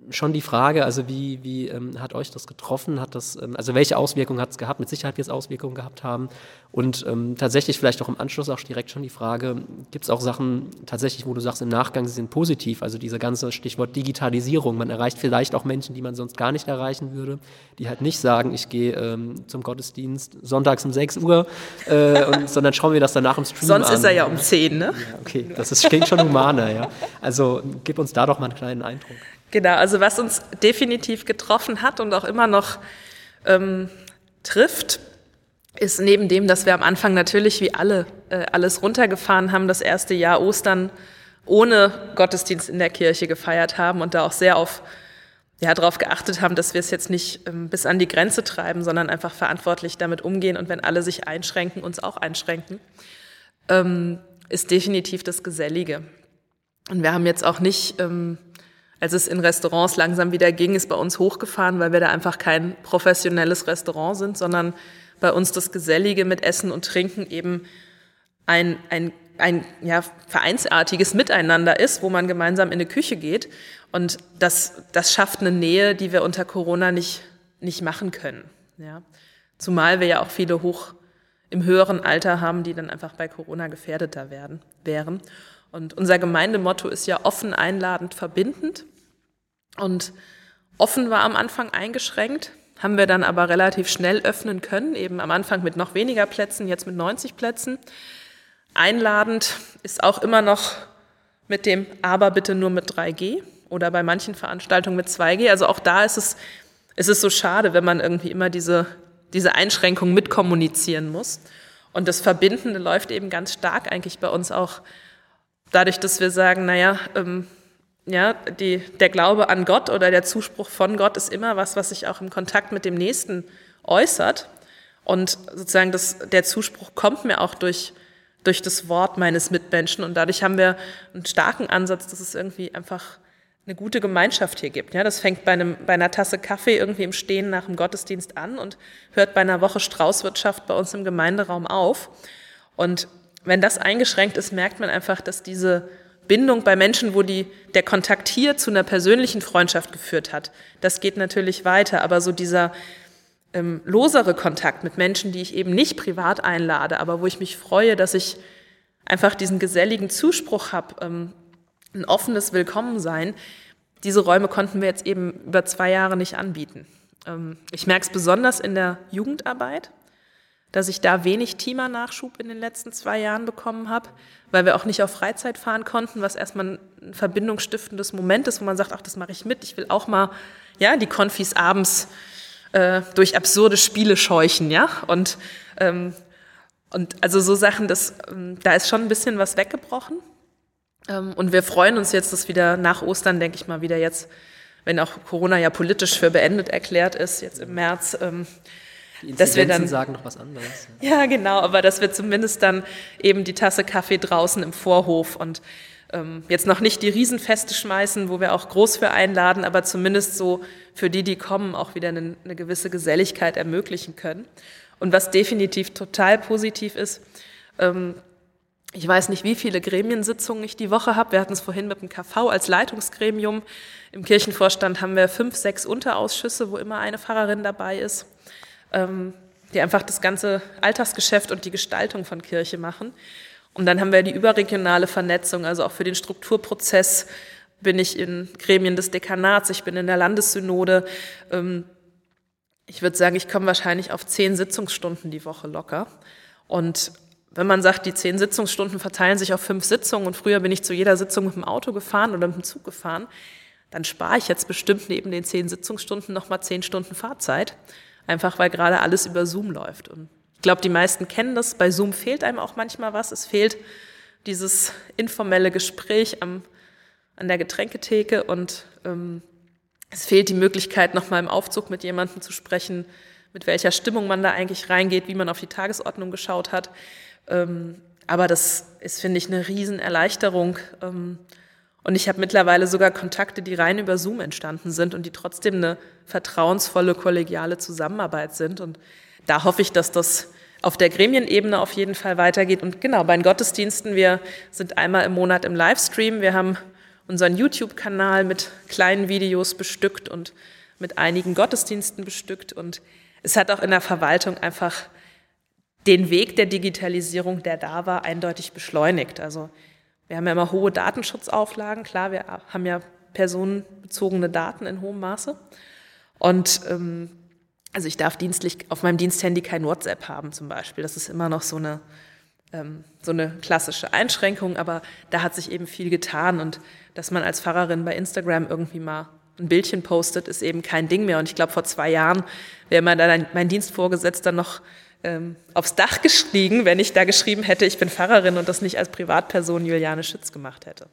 schon die Frage, also wie, wie ähm, hat euch das getroffen? Hat das, ähm, also welche Auswirkungen hat es gehabt? Mit Sicherheit wird es Auswirkungen gehabt haben. Und ähm, tatsächlich vielleicht auch im Anschluss auch direkt schon die Frage, gibt es auch Sachen tatsächlich, wo du sagst, im Nachgang sie sind positiv? Also diese ganze Stichwort Digitalisierung. Man erreicht vielleicht auch Menschen, die man sonst gar nicht erreichen würde, die halt nicht sagen, ich gehe ähm, zum Gottesdienst sonntags um 6 Uhr, äh, und, sondern schauen wir das danach im Stream Sonst an. ist er ja um 10, ne? Ja, okay, das ist, klingt schon humaner, ja. Also gib uns da doch mal einen kleinen Eindruck. Genau, also was uns definitiv getroffen hat und auch immer noch ähm, trifft, ist neben dem, dass wir am Anfang natürlich wie alle äh, alles runtergefahren haben, das erste Jahr Ostern ohne Gottesdienst in der Kirche gefeiert haben und da auch sehr auf ja, darauf geachtet haben, dass wir es jetzt nicht ähm, bis an die Grenze treiben, sondern einfach verantwortlich damit umgehen und wenn alle sich einschränken, uns auch einschränken, ähm, ist definitiv das Gesellige. Und wir haben jetzt auch nicht ähm, als es in Restaurants langsam wieder ging, ist bei uns hochgefahren, weil wir da einfach kein professionelles Restaurant sind, sondern bei uns das Gesellige mit Essen und Trinken eben ein, ein, ein ja, vereinsartiges Miteinander ist, wo man gemeinsam in eine Küche geht. Und das, das schafft eine Nähe, die wir unter Corona nicht, nicht machen können. Ja. Zumal wir ja auch viele hoch im höheren Alter haben, die dann einfach bei Corona gefährdeter werden, wären. Und unser Gemeindemotto ist ja offen, einladend, verbindend. Und offen war am Anfang eingeschränkt, haben wir dann aber relativ schnell öffnen können, eben am Anfang mit noch weniger Plätzen, jetzt mit 90 Plätzen. Einladend ist auch immer noch mit dem aber bitte nur mit 3G oder bei manchen Veranstaltungen mit 2G. Also auch da ist es, ist es so schade, wenn man irgendwie immer diese, diese Einschränkung mitkommunizieren muss. Und das Verbindende läuft eben ganz stark eigentlich bei uns auch dadurch, dass wir sagen, naja, ähm, ja, die, der Glaube an Gott oder der Zuspruch von Gott ist immer was, was sich auch im Kontakt mit dem Nächsten äußert. Und sozusagen das, der Zuspruch kommt mir auch durch, durch das Wort meines Mitmenschen. Und dadurch haben wir einen starken Ansatz, dass es irgendwie einfach eine gute Gemeinschaft hier gibt. Ja, das fängt bei, einem, bei einer Tasse Kaffee irgendwie im Stehen nach dem Gottesdienst an und hört bei einer Woche Straußwirtschaft bei uns im Gemeinderaum auf. Und wenn das eingeschränkt ist, merkt man einfach, dass diese Bindung bei Menschen, wo die, der Kontakt hier zu einer persönlichen Freundschaft geführt hat, das geht natürlich weiter. Aber so dieser ähm, losere Kontakt mit Menschen, die ich eben nicht privat einlade, aber wo ich mich freue, dass ich einfach diesen geselligen Zuspruch habe, ähm, ein offenes Willkommensein, diese Räume konnten wir jetzt eben über zwei Jahre nicht anbieten. Ähm, ich merke es besonders in der Jugendarbeit, dass ich da wenig Teamer-Nachschub in den letzten zwei Jahren bekommen habe, weil wir auch nicht auf Freizeit fahren konnten, was erstmal ein verbindungsstiftendes Moment ist, wo man sagt, ach, das mache ich mit, ich will auch mal ja, die Konfis abends äh, durch absurde Spiele scheuchen, ja, und, ähm, und also so Sachen, das, ähm, da ist schon ein bisschen was weggebrochen. Ähm, und wir freuen uns jetzt, dass wieder nach Ostern, denke ich mal, wieder jetzt, wenn auch Corona ja politisch für beendet erklärt ist, jetzt im März, ähm, Die dass wir dann sagen noch was anderes. ja, genau, aber dass wir zumindest dann eben die Tasse Kaffee draußen im Vorhof und ähm, jetzt noch nicht die Riesenfeste schmeißen, wo wir auch groß für einladen, aber zumindest so für die, die kommen, auch wieder eine, eine gewisse Geselligkeit ermöglichen können. Und was definitiv total positiv ist, ähm, ich weiß nicht, wie viele Gremiensitzungen ich die Woche habe. Wir hatten es vorhin mit dem KV als Leitungsgremium. Im Kirchenvorstand haben wir fünf, sechs Unterausschüsse, wo immer eine Pfarrerin dabei ist, ähm, die einfach das ganze Alltagsgeschäft und die Gestaltung von Kirche machen. Und dann haben wir die überregionale Vernetzung, also auch für den Strukturprozess bin ich in Gremien des Dekanats, ich bin in der Landessynode. Ähm, ich würde sagen, ich komme wahrscheinlich auf zehn Sitzungsstunden die Woche locker. Und wenn man sagt, die zehn Sitzungsstunden verteilen sich auf fünf Sitzungen und früher bin ich zu jeder Sitzung mit dem Auto gefahren oder mit dem Zug gefahren, dann spare ich jetzt bestimmt neben den zehn Sitzungsstunden nochmal zehn Stunden Fahrzeit. Einfach weil gerade alles über Zoom läuft. Und ich glaube, die meisten kennen das. Bei Zoom fehlt einem auch manchmal was. Es fehlt dieses informelle Gespräch am, an der Getränketheke und ähm, es fehlt die Möglichkeit, nochmal im Aufzug mit jemandem zu sprechen, mit welcher Stimmung man da eigentlich reingeht, wie man auf die Tagesordnung geschaut hat. Ähm, aber das ist, finde ich, eine Riesenerleichterung. Ähm, und ich habe mittlerweile sogar Kontakte, die rein über Zoom entstanden sind und die trotzdem eine vertrauensvolle, kollegiale Zusammenarbeit sind. Und da hoffe ich, dass das auf der Gremienebene auf jeden Fall weitergeht. Und genau, bei den Gottesdiensten, wir sind einmal im Monat im Livestream. Wir haben unseren YouTube-Kanal mit kleinen Videos bestückt und mit einigen Gottesdiensten bestückt. Und es hat auch in der Verwaltung einfach den Weg der Digitalisierung, der da war, eindeutig beschleunigt. Also wir haben ja immer hohe Datenschutzauflagen. Klar, wir haben ja personenbezogene Daten in hohem Maße. Und ähm, also ich darf dienstlich auf meinem Diensthandy kein WhatsApp haben zum Beispiel. Das ist immer noch so eine, ähm, so eine klassische Einschränkung, aber da hat sich eben viel getan und dass man als Pfarrerin bei Instagram irgendwie mal ein Bildchen postet, ist eben kein Ding mehr. Und ich glaube, vor zwei Jahren wäre mir dann mein Dienstvorgesetzter noch ähm, aufs Dach gestiegen, wenn ich da geschrieben hätte, ich bin Pfarrerin und das nicht als Privatperson Juliane Schütz gemacht hätte.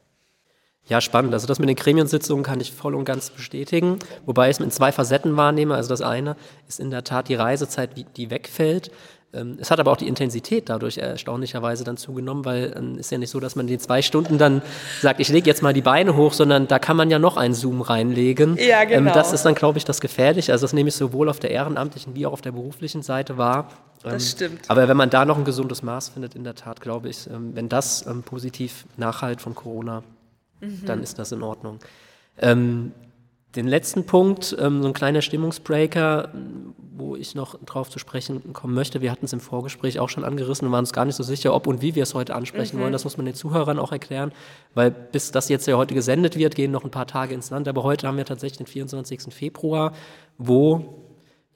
Ja, spannend. Also das mit den Gremiensitzungen kann ich voll und ganz bestätigen, wobei ich es mit zwei Facetten wahrnehme. Also das eine ist in der Tat die Reisezeit, die wegfällt. Ähm, es hat aber auch die Intensität dadurch erstaunlicherweise dann zugenommen, weil es ähm, ist ja nicht so, dass man die zwei Stunden dann sagt, ich lege jetzt mal die Beine hoch, sondern da kann man ja noch einen Zoom reinlegen. Ja, genau. Das ist dann, glaube ich, das Gefährliche. Also das nehme ich sowohl auf der ehrenamtlichen wie auch auf der beruflichen Seite wahr. Das ähm, stimmt. Aber wenn man da noch ein gesundes Maß findet, in der Tat, glaube ich, wenn das positiv nachhalt von Corona mhm. dann ist das in Ordnung. Ähm, den letzten Punkt, ähm, so ein kleiner Stimmungsbreaker, wo ich noch drauf zu sprechen kommen möchte. Wir hatten es im Vorgespräch auch schon angerissen und waren uns gar nicht so sicher, ob und wie wir es heute ansprechen mhm. wollen. Das muss man den Zuhörern auch erklären, weil bis das jetzt ja heute gesendet wird, gehen noch ein paar Tage ins Land. Aber heute haben wir tatsächlich den 24. Februar, wo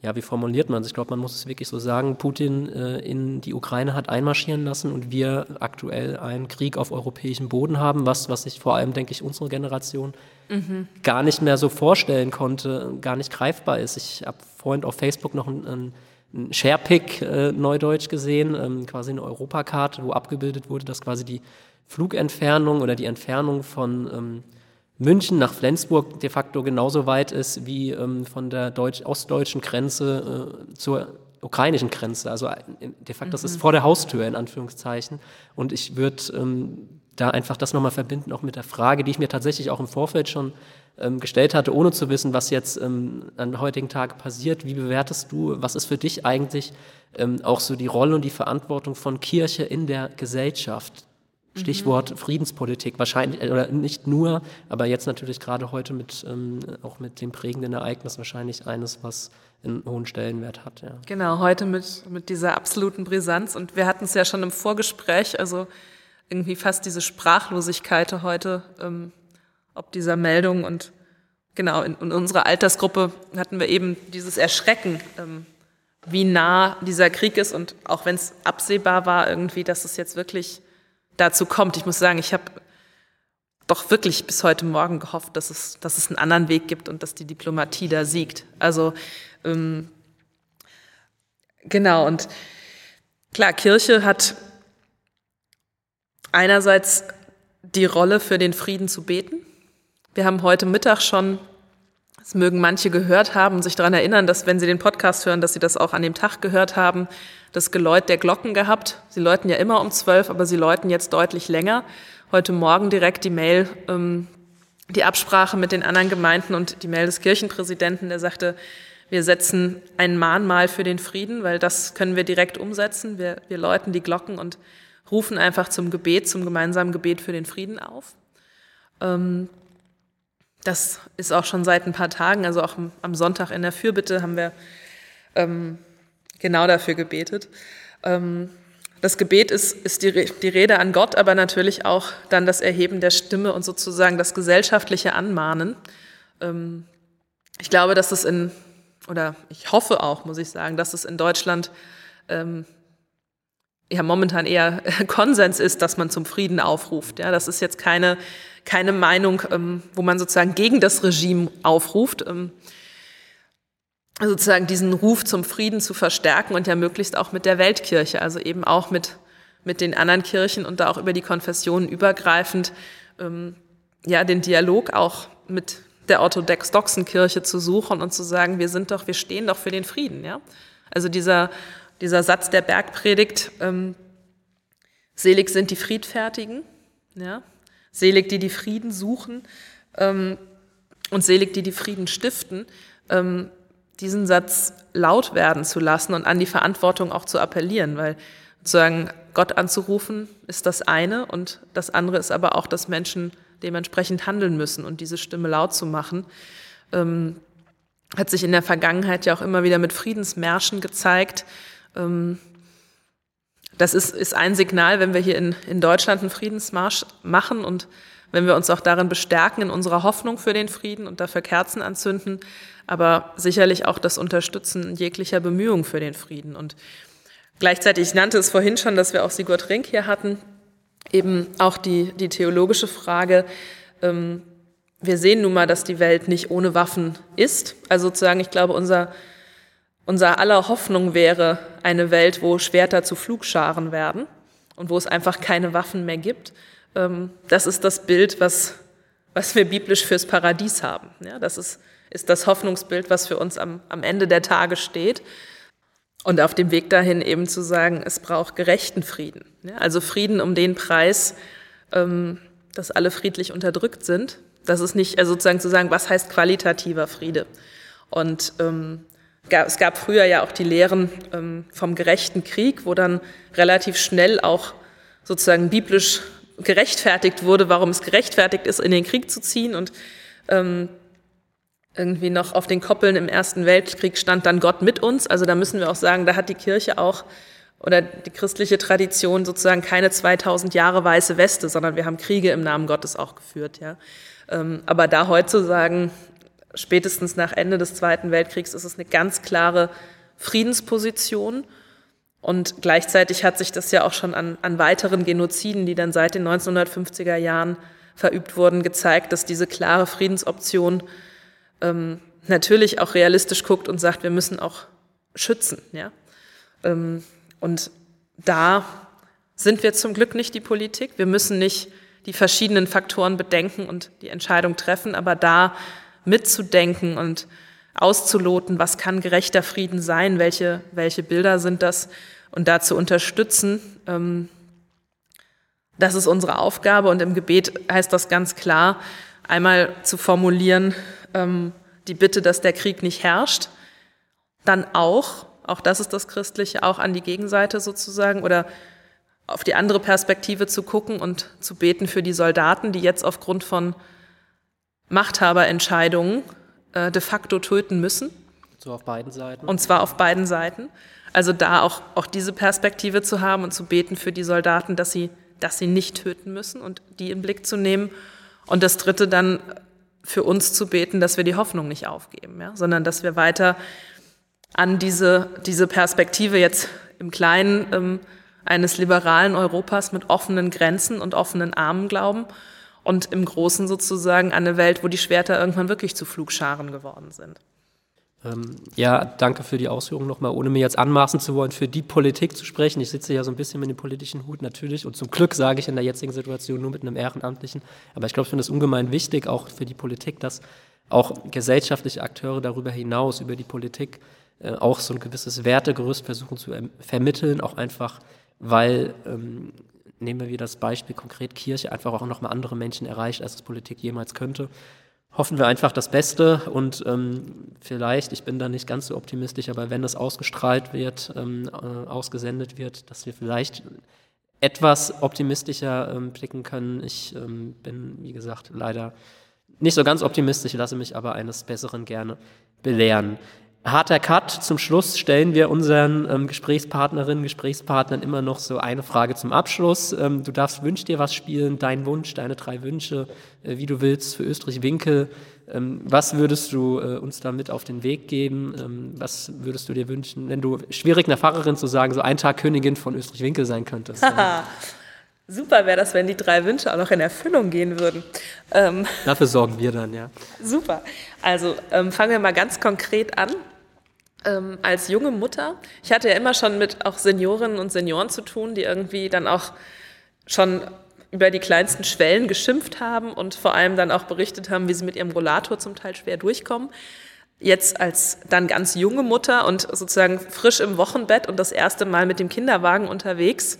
ja, wie formuliert man es? Ich glaube, man muss es wirklich so sagen, Putin äh, in die Ukraine hat einmarschieren lassen und wir aktuell einen Krieg auf europäischem Boden haben, was, was sich vor allem, denke ich, unsere Generation mhm. gar nicht mehr so vorstellen konnte, gar nicht greifbar ist. Ich habe vorhin auf Facebook noch einen, einen Sharepick äh, Neudeutsch gesehen, ähm, quasi eine Europakarte, wo abgebildet wurde, dass quasi die Flugentfernung oder die Entfernung von ähm, München nach Flensburg de facto genauso weit ist wie ähm, von der deutsch ostdeutschen Grenze äh, zur ukrainischen Grenze. Also äh, de facto, mhm. das ist mhm. vor der Haustür in Anführungszeichen. Und ich würde ähm, da einfach das nochmal verbinden, auch mit der Frage, die ich mir tatsächlich auch im Vorfeld schon ähm, gestellt hatte, ohne zu wissen, was jetzt ähm, an heutigen Tag passiert. Wie bewertest du, was ist für dich eigentlich ähm, auch so die Rolle und die Verantwortung von Kirche in der Gesellschaft? Stichwort mhm. Friedenspolitik, wahrscheinlich, oder nicht nur, aber jetzt natürlich gerade heute mit, ähm, auch mit dem prägenden Ereignis wahrscheinlich eines, was einen hohen Stellenwert hat. Ja. Genau, heute mit, mit dieser absoluten Brisanz. Und wir hatten es ja schon im Vorgespräch, also irgendwie fast diese Sprachlosigkeit heute, ähm, ob dieser Meldung. Und genau, in, in, unserer Altersgruppe hatten wir eben dieses Erschrecken, ähm, wie nah dieser Krieg ist. Und auch wenn es absehbar war, irgendwie, dass es jetzt wirklich dazu kommt. Ich muss sagen, ich habe doch wirklich bis heute Morgen gehofft, dass es, dass es einen anderen Weg gibt und dass die Diplomatie da siegt. Also ähm, genau, und klar, Kirche hat einerseits die Rolle für den Frieden zu beten. Wir haben heute Mittag schon, das mögen manche gehört haben sich daran erinnern, dass wenn sie den Podcast hören, dass sie das auch an dem Tag gehört haben, das Geläut der Glocken gehabt. Sie läuten ja immer um zwölf, aber sie läuten jetzt deutlich länger. Heute Morgen direkt die Mail, ähm, die Absprache mit den anderen Gemeinden und die Mail des Kirchenpräsidenten, der sagte, wir setzen ein Mahnmal für den Frieden, weil das können wir direkt umsetzen. Wir, wir läuten die Glocken und rufen einfach zum Gebet, zum gemeinsamen Gebet für den Frieden auf. Ähm, das ist auch schon seit ein paar Tagen, also auch am Sonntag in der Fürbitte haben wir ähm, genau dafür gebetet. Ähm, das Gebet ist, ist die, die Rede an Gott, aber natürlich auch dann das Erheben der Stimme und sozusagen das gesellschaftliche Anmahnen. Ähm, ich glaube, dass es in, oder ich hoffe auch, muss ich sagen, dass es in Deutschland ähm, ja momentan eher Konsens ist, dass man zum Frieden aufruft. Ja, das ist jetzt keine, keine Meinung, wo man sozusagen gegen das Regime aufruft. Sozusagen diesen Ruf zum Frieden zu verstärken und ja möglichst auch mit der Weltkirche, also eben auch mit, mit den anderen Kirchen und da auch über die Konfessionen übergreifend, ähm, ja, den Dialog auch mit der orthodoxen Kirche zu suchen und zu sagen, wir sind doch, wir stehen doch für den Frieden, ja. Also dieser, dieser Satz der Bergpredigt, ähm, selig sind die Friedfertigen, ja. Selig, die die Frieden suchen, ähm, und selig, die die Frieden stiften, ähm, diesen Satz laut werden zu lassen und an die Verantwortung auch zu appellieren, weil sozusagen Gott anzurufen ist das eine und das andere ist aber auch, dass Menschen dementsprechend handeln müssen und diese Stimme laut zu machen. Ähm, hat sich in der Vergangenheit ja auch immer wieder mit Friedensmärschen gezeigt. Ähm, das ist, ist ein Signal, wenn wir hier in, in Deutschland einen Friedensmarsch machen und wenn wir uns auch darin bestärken in unserer Hoffnung für den Frieden und dafür Kerzen anzünden, aber sicherlich auch das Unterstützen jeglicher Bemühungen für den Frieden. Und gleichzeitig, ich nannte es vorhin schon, dass wir auch Sigurd Rink hier hatten, eben auch die, die theologische Frage, ähm, wir sehen nun mal, dass die Welt nicht ohne Waffen ist. Also sozusagen, ich glaube, unser, unser aller Hoffnung wäre eine Welt, wo Schwerter zu Flugscharen werden und wo es einfach keine Waffen mehr gibt. Ähm, das ist das Bild, was, was wir biblisch fürs Paradies haben. Ja, das ist ist das Hoffnungsbild, was für uns am, am Ende der Tage steht. Und auf dem Weg dahin eben zu sagen, es braucht gerechten Frieden. Also Frieden um den Preis, ähm, dass alle friedlich unterdrückt sind. Das ist nicht, also sozusagen zu sagen, was heißt qualitativer Friede? Und ähm, es gab früher ja auch die Lehren ähm, vom gerechten Krieg, wo dann relativ schnell auch sozusagen biblisch gerechtfertigt wurde, warum es gerechtfertigt ist, in den Krieg zu ziehen. Und ähm, irgendwie noch auf den Koppeln im Ersten Weltkrieg stand dann Gott mit uns. Also da müssen wir auch sagen, da hat die Kirche auch oder die christliche Tradition sozusagen keine 2000 Jahre weiße Weste, sondern wir haben Kriege im Namen Gottes auch geführt. Ja. Ähm, aber da heute zu sagen, spätestens nach Ende des Zweiten Weltkriegs ist es eine ganz klare Friedensposition. Und gleichzeitig hat sich das ja auch schon an, an weiteren Genoziden, die dann seit den 1950er Jahren verübt wurden, gezeigt, dass diese klare Friedensoption ähm, natürlich auch realistisch guckt und sagt, wir müssen auch schützen. Ja? Ähm, und da sind wir zum Glück nicht die Politik. Wir müssen nicht die verschiedenen Faktoren bedenken und die Entscheidung treffen, aber da mitzudenken und auszuloten, was kann gerechter Frieden sein, welche, welche Bilder sind das und da zu unterstützen. Ähm, das ist unsere Aufgabe und im Gebet heißt das ganz klar, einmal zu formulieren, ähm, die Bitte, dass der Krieg nicht herrscht, dann auch, auch das ist das Christliche, auch an die Gegenseite sozusagen oder auf die andere Perspektive zu gucken und zu beten für die Soldaten, die jetzt aufgrund von Machthaberentscheidungen äh, de facto töten müssen. So auf beiden Seiten. Und zwar auf beiden Seiten. Also da auch, auch diese Perspektive zu haben und zu beten für die Soldaten, dass sie, dass sie nicht töten müssen und die in Blick zu nehmen. Und das Dritte dann für uns zu beten, dass wir die Hoffnung nicht aufgeben, ja? sondern dass wir weiter an diese, diese Perspektive jetzt im Kleinen ähm, eines liberalen Europas mit offenen Grenzen und offenen Armen glauben und im Großen sozusagen an eine Welt, wo die Schwerter irgendwann wirklich zu Flugscharen geworden sind. Ähm, ja, danke für die Ausführungen nochmal, ohne mir jetzt anmaßen zu wollen, für die Politik zu sprechen. Ich sitze ja so ein bisschen mit dem politischen Hut natürlich und zum Glück sage ich in der jetzigen Situation nur mit einem Ehrenamtlichen. Aber ich glaube, ich finde es ungemein wichtig, auch für die Politik, dass auch gesellschaftliche Akteure darüber hinaus, über die Politik, äh, auch so ein gewisses Wertegerüst versuchen zu vermitteln, auch einfach, weil, ähm, nehmen wir wieder das Beispiel konkret, Kirche einfach auch nochmal andere Menschen erreicht, als es Politik jemals könnte hoffen wir einfach das Beste und ähm, vielleicht, ich bin da nicht ganz so optimistisch, aber wenn das ausgestrahlt wird, ähm, äh, ausgesendet wird, dass wir vielleicht etwas optimistischer ähm, blicken können. Ich ähm, bin, wie gesagt, leider nicht so ganz optimistisch, lasse mich aber eines Besseren gerne belehren. Harter Cut. Zum Schluss stellen wir unseren ähm, Gesprächspartnerinnen, Gesprächspartnern immer noch so eine Frage zum Abschluss. Ähm, du darfst Wünsch dir was spielen, dein Wunsch, deine drei Wünsche, äh, wie du willst für Österreich Winkel. Ähm, was würdest du äh, uns da mit auf den Weg geben? Ähm, was würdest du dir wünschen, wenn du schwierig einer Pfarrerin zu sagen, so ein Tag Königin von Österreich Winkel sein könntest? Super wäre das, wenn die drei Wünsche auch noch in Erfüllung gehen würden. Ähm, Dafür sorgen wir dann, ja. Super. Also ähm, fangen wir mal ganz konkret an. Ähm, als junge Mutter, ich hatte ja immer schon mit auch Seniorinnen und Senioren zu tun, die irgendwie dann auch schon über die kleinsten Schwellen geschimpft haben und vor allem dann auch berichtet haben, wie sie mit ihrem Rollator zum Teil schwer durchkommen. Jetzt als dann ganz junge Mutter und sozusagen frisch im Wochenbett und das erste Mal mit dem Kinderwagen unterwegs,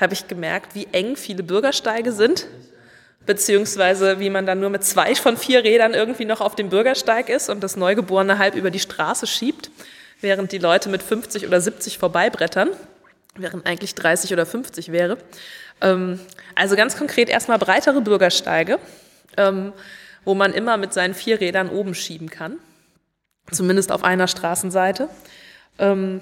habe ich gemerkt, wie eng viele Bürgersteige sind, beziehungsweise wie man dann nur mit zwei von vier Rädern irgendwie noch auf dem Bürgersteig ist und das Neugeborene halb über die Straße schiebt, während die Leute mit 50 oder 70 vorbeibrettern, während eigentlich 30 oder 50 wäre. Ähm, also ganz konkret erstmal breitere Bürgersteige, ähm, wo man immer mit seinen vier Rädern oben schieben kann, zumindest auf einer Straßenseite. Ähm,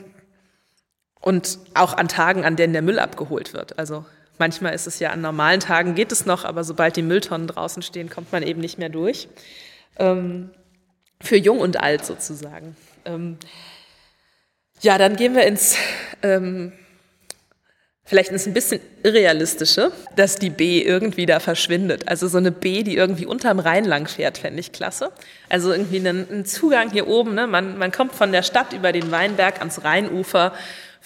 und auch an Tagen, an denen der Müll abgeholt wird. Also manchmal ist es ja an normalen Tagen geht es noch, aber sobald die Mülltonnen draußen stehen, kommt man eben nicht mehr durch. Ähm, für jung und alt sozusagen. Ja, dann gehen wir ins, ähm, vielleicht ins ein bisschen irrealistische, dass die B irgendwie da verschwindet. Also so eine B, die irgendwie unterm Rhein lang fährt, fände ich klasse. Also irgendwie einen, einen Zugang hier oben. Ne? Man, man kommt von der Stadt über den Weinberg ans Rheinufer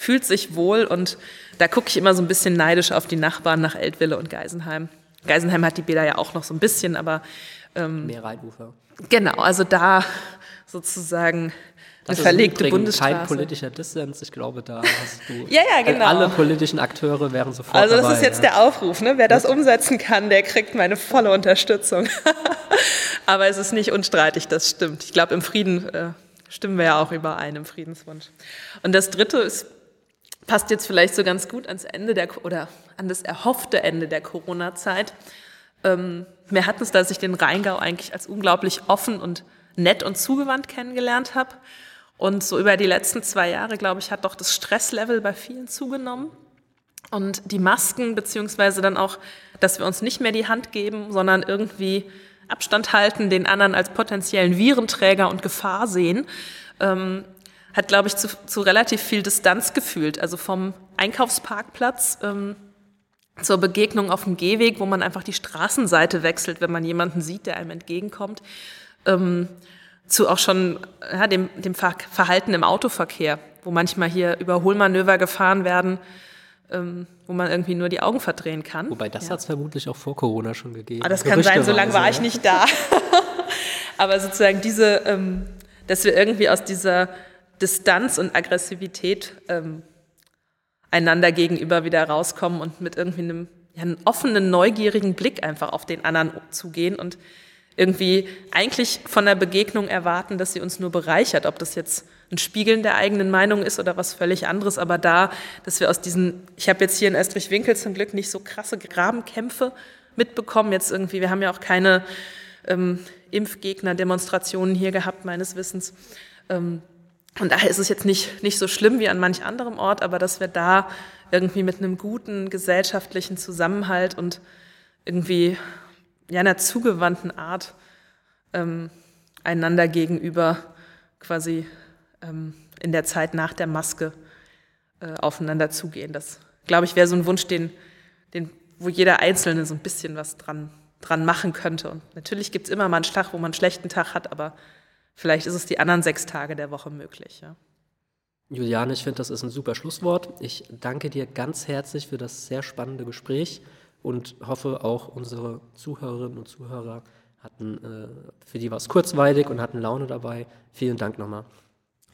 fühlt sich wohl und da gucke ich immer so ein bisschen neidisch auf die Nachbarn nach Eltville und Geisenheim. Geisenheim hat die Bäder ja auch noch so ein bisschen, aber ähm, mehr Rheinufer. Genau, also da sozusagen das eine verlegte Bundesstraße. Kein politischer Dissens, ich glaube, da hast du. ja, ja, genau. Alle politischen Akteure wären sofort Also das dabei, ist jetzt ja. der Aufruf, ne? Wer das umsetzen kann, der kriegt meine volle Unterstützung. Aber es ist nicht unstreitig, das stimmt. Ich glaube, im Frieden äh, stimmen wir ja auch überein, im Friedenswunsch. Und das Dritte ist passt jetzt vielleicht so ganz gut ans Ende der oder an das erhoffte Ende der Corona-Zeit. Ähm, mir hat es, dass ich den Rheingau eigentlich als unglaublich offen und nett und zugewandt kennengelernt habe. Und so über die letzten zwei Jahre, glaube ich, hat doch das Stresslevel bei vielen zugenommen. Und die Masken, beziehungsweise dann auch, dass wir uns nicht mehr die Hand geben, sondern irgendwie Abstand halten, den anderen als potenziellen Virenträger und Gefahr sehen, ähm, hat, glaube ich, zu, zu, relativ viel Distanz gefühlt. Also vom Einkaufsparkplatz ähm, zur Begegnung auf dem Gehweg, wo man einfach die Straßenseite wechselt, wenn man jemanden sieht, der einem entgegenkommt, ähm, zu auch schon ja, dem, dem Verhalten im Autoverkehr, wo manchmal hier Überholmanöver gefahren werden, ähm, wo man irgendwie nur die Augen verdrehen kann. Wobei das ja. hat es vermutlich auch vor Corona schon gegeben. Aber ah, das kann sein, so lange war ich nicht da. Aber sozusagen diese, ähm, dass wir irgendwie aus dieser Distanz und Aggressivität ähm, einander gegenüber wieder rauskommen und mit irgendwie einem, ja, einem offenen, neugierigen Blick einfach auf den anderen zugehen und irgendwie eigentlich von der Begegnung erwarten, dass sie uns nur bereichert, ob das jetzt ein Spiegeln der eigenen Meinung ist oder was völlig anderes. Aber da, dass wir aus diesen, ich habe jetzt hier in Österreich-Winkel zum Glück nicht so krasse Grabenkämpfe mitbekommen. Jetzt irgendwie, wir haben ja auch keine ähm, Impfgegner-Demonstrationen hier gehabt, meines Wissens. Ähm, und daher ist es jetzt nicht, nicht so schlimm wie an manch anderem Ort, aber dass wir da irgendwie mit einem guten gesellschaftlichen Zusammenhalt und irgendwie ja, einer zugewandten Art ähm, einander gegenüber quasi ähm, in der Zeit nach der Maske äh, aufeinander zugehen. Das, glaube ich, wäre so ein Wunsch, den, den, wo jeder Einzelne so ein bisschen was dran, dran machen könnte. Und natürlich gibt es immer mal einen Tag, wo man einen schlechten Tag hat, aber vielleicht ist es die anderen sechs Tage der Woche möglich. Ja. Juliane, ich finde, das ist ein super Schlusswort. Ich danke dir ganz herzlich für das sehr spannende Gespräch und hoffe auch unsere Zuhörerinnen und Zuhörer hatten, äh, für die war es kurzweilig und hatten Laune dabei. Vielen Dank nochmal.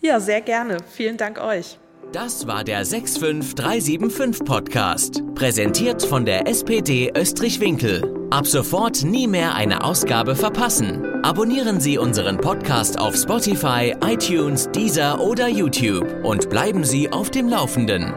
Ja, sehr gerne. Vielen Dank euch. Das war der 65375 Podcast, präsentiert von der SPD Österreich-Winkel. Ab sofort nie mehr eine Ausgabe verpassen. Abonnieren Sie unseren Podcast auf Spotify, iTunes, Deezer oder YouTube und bleiben Sie auf dem Laufenden.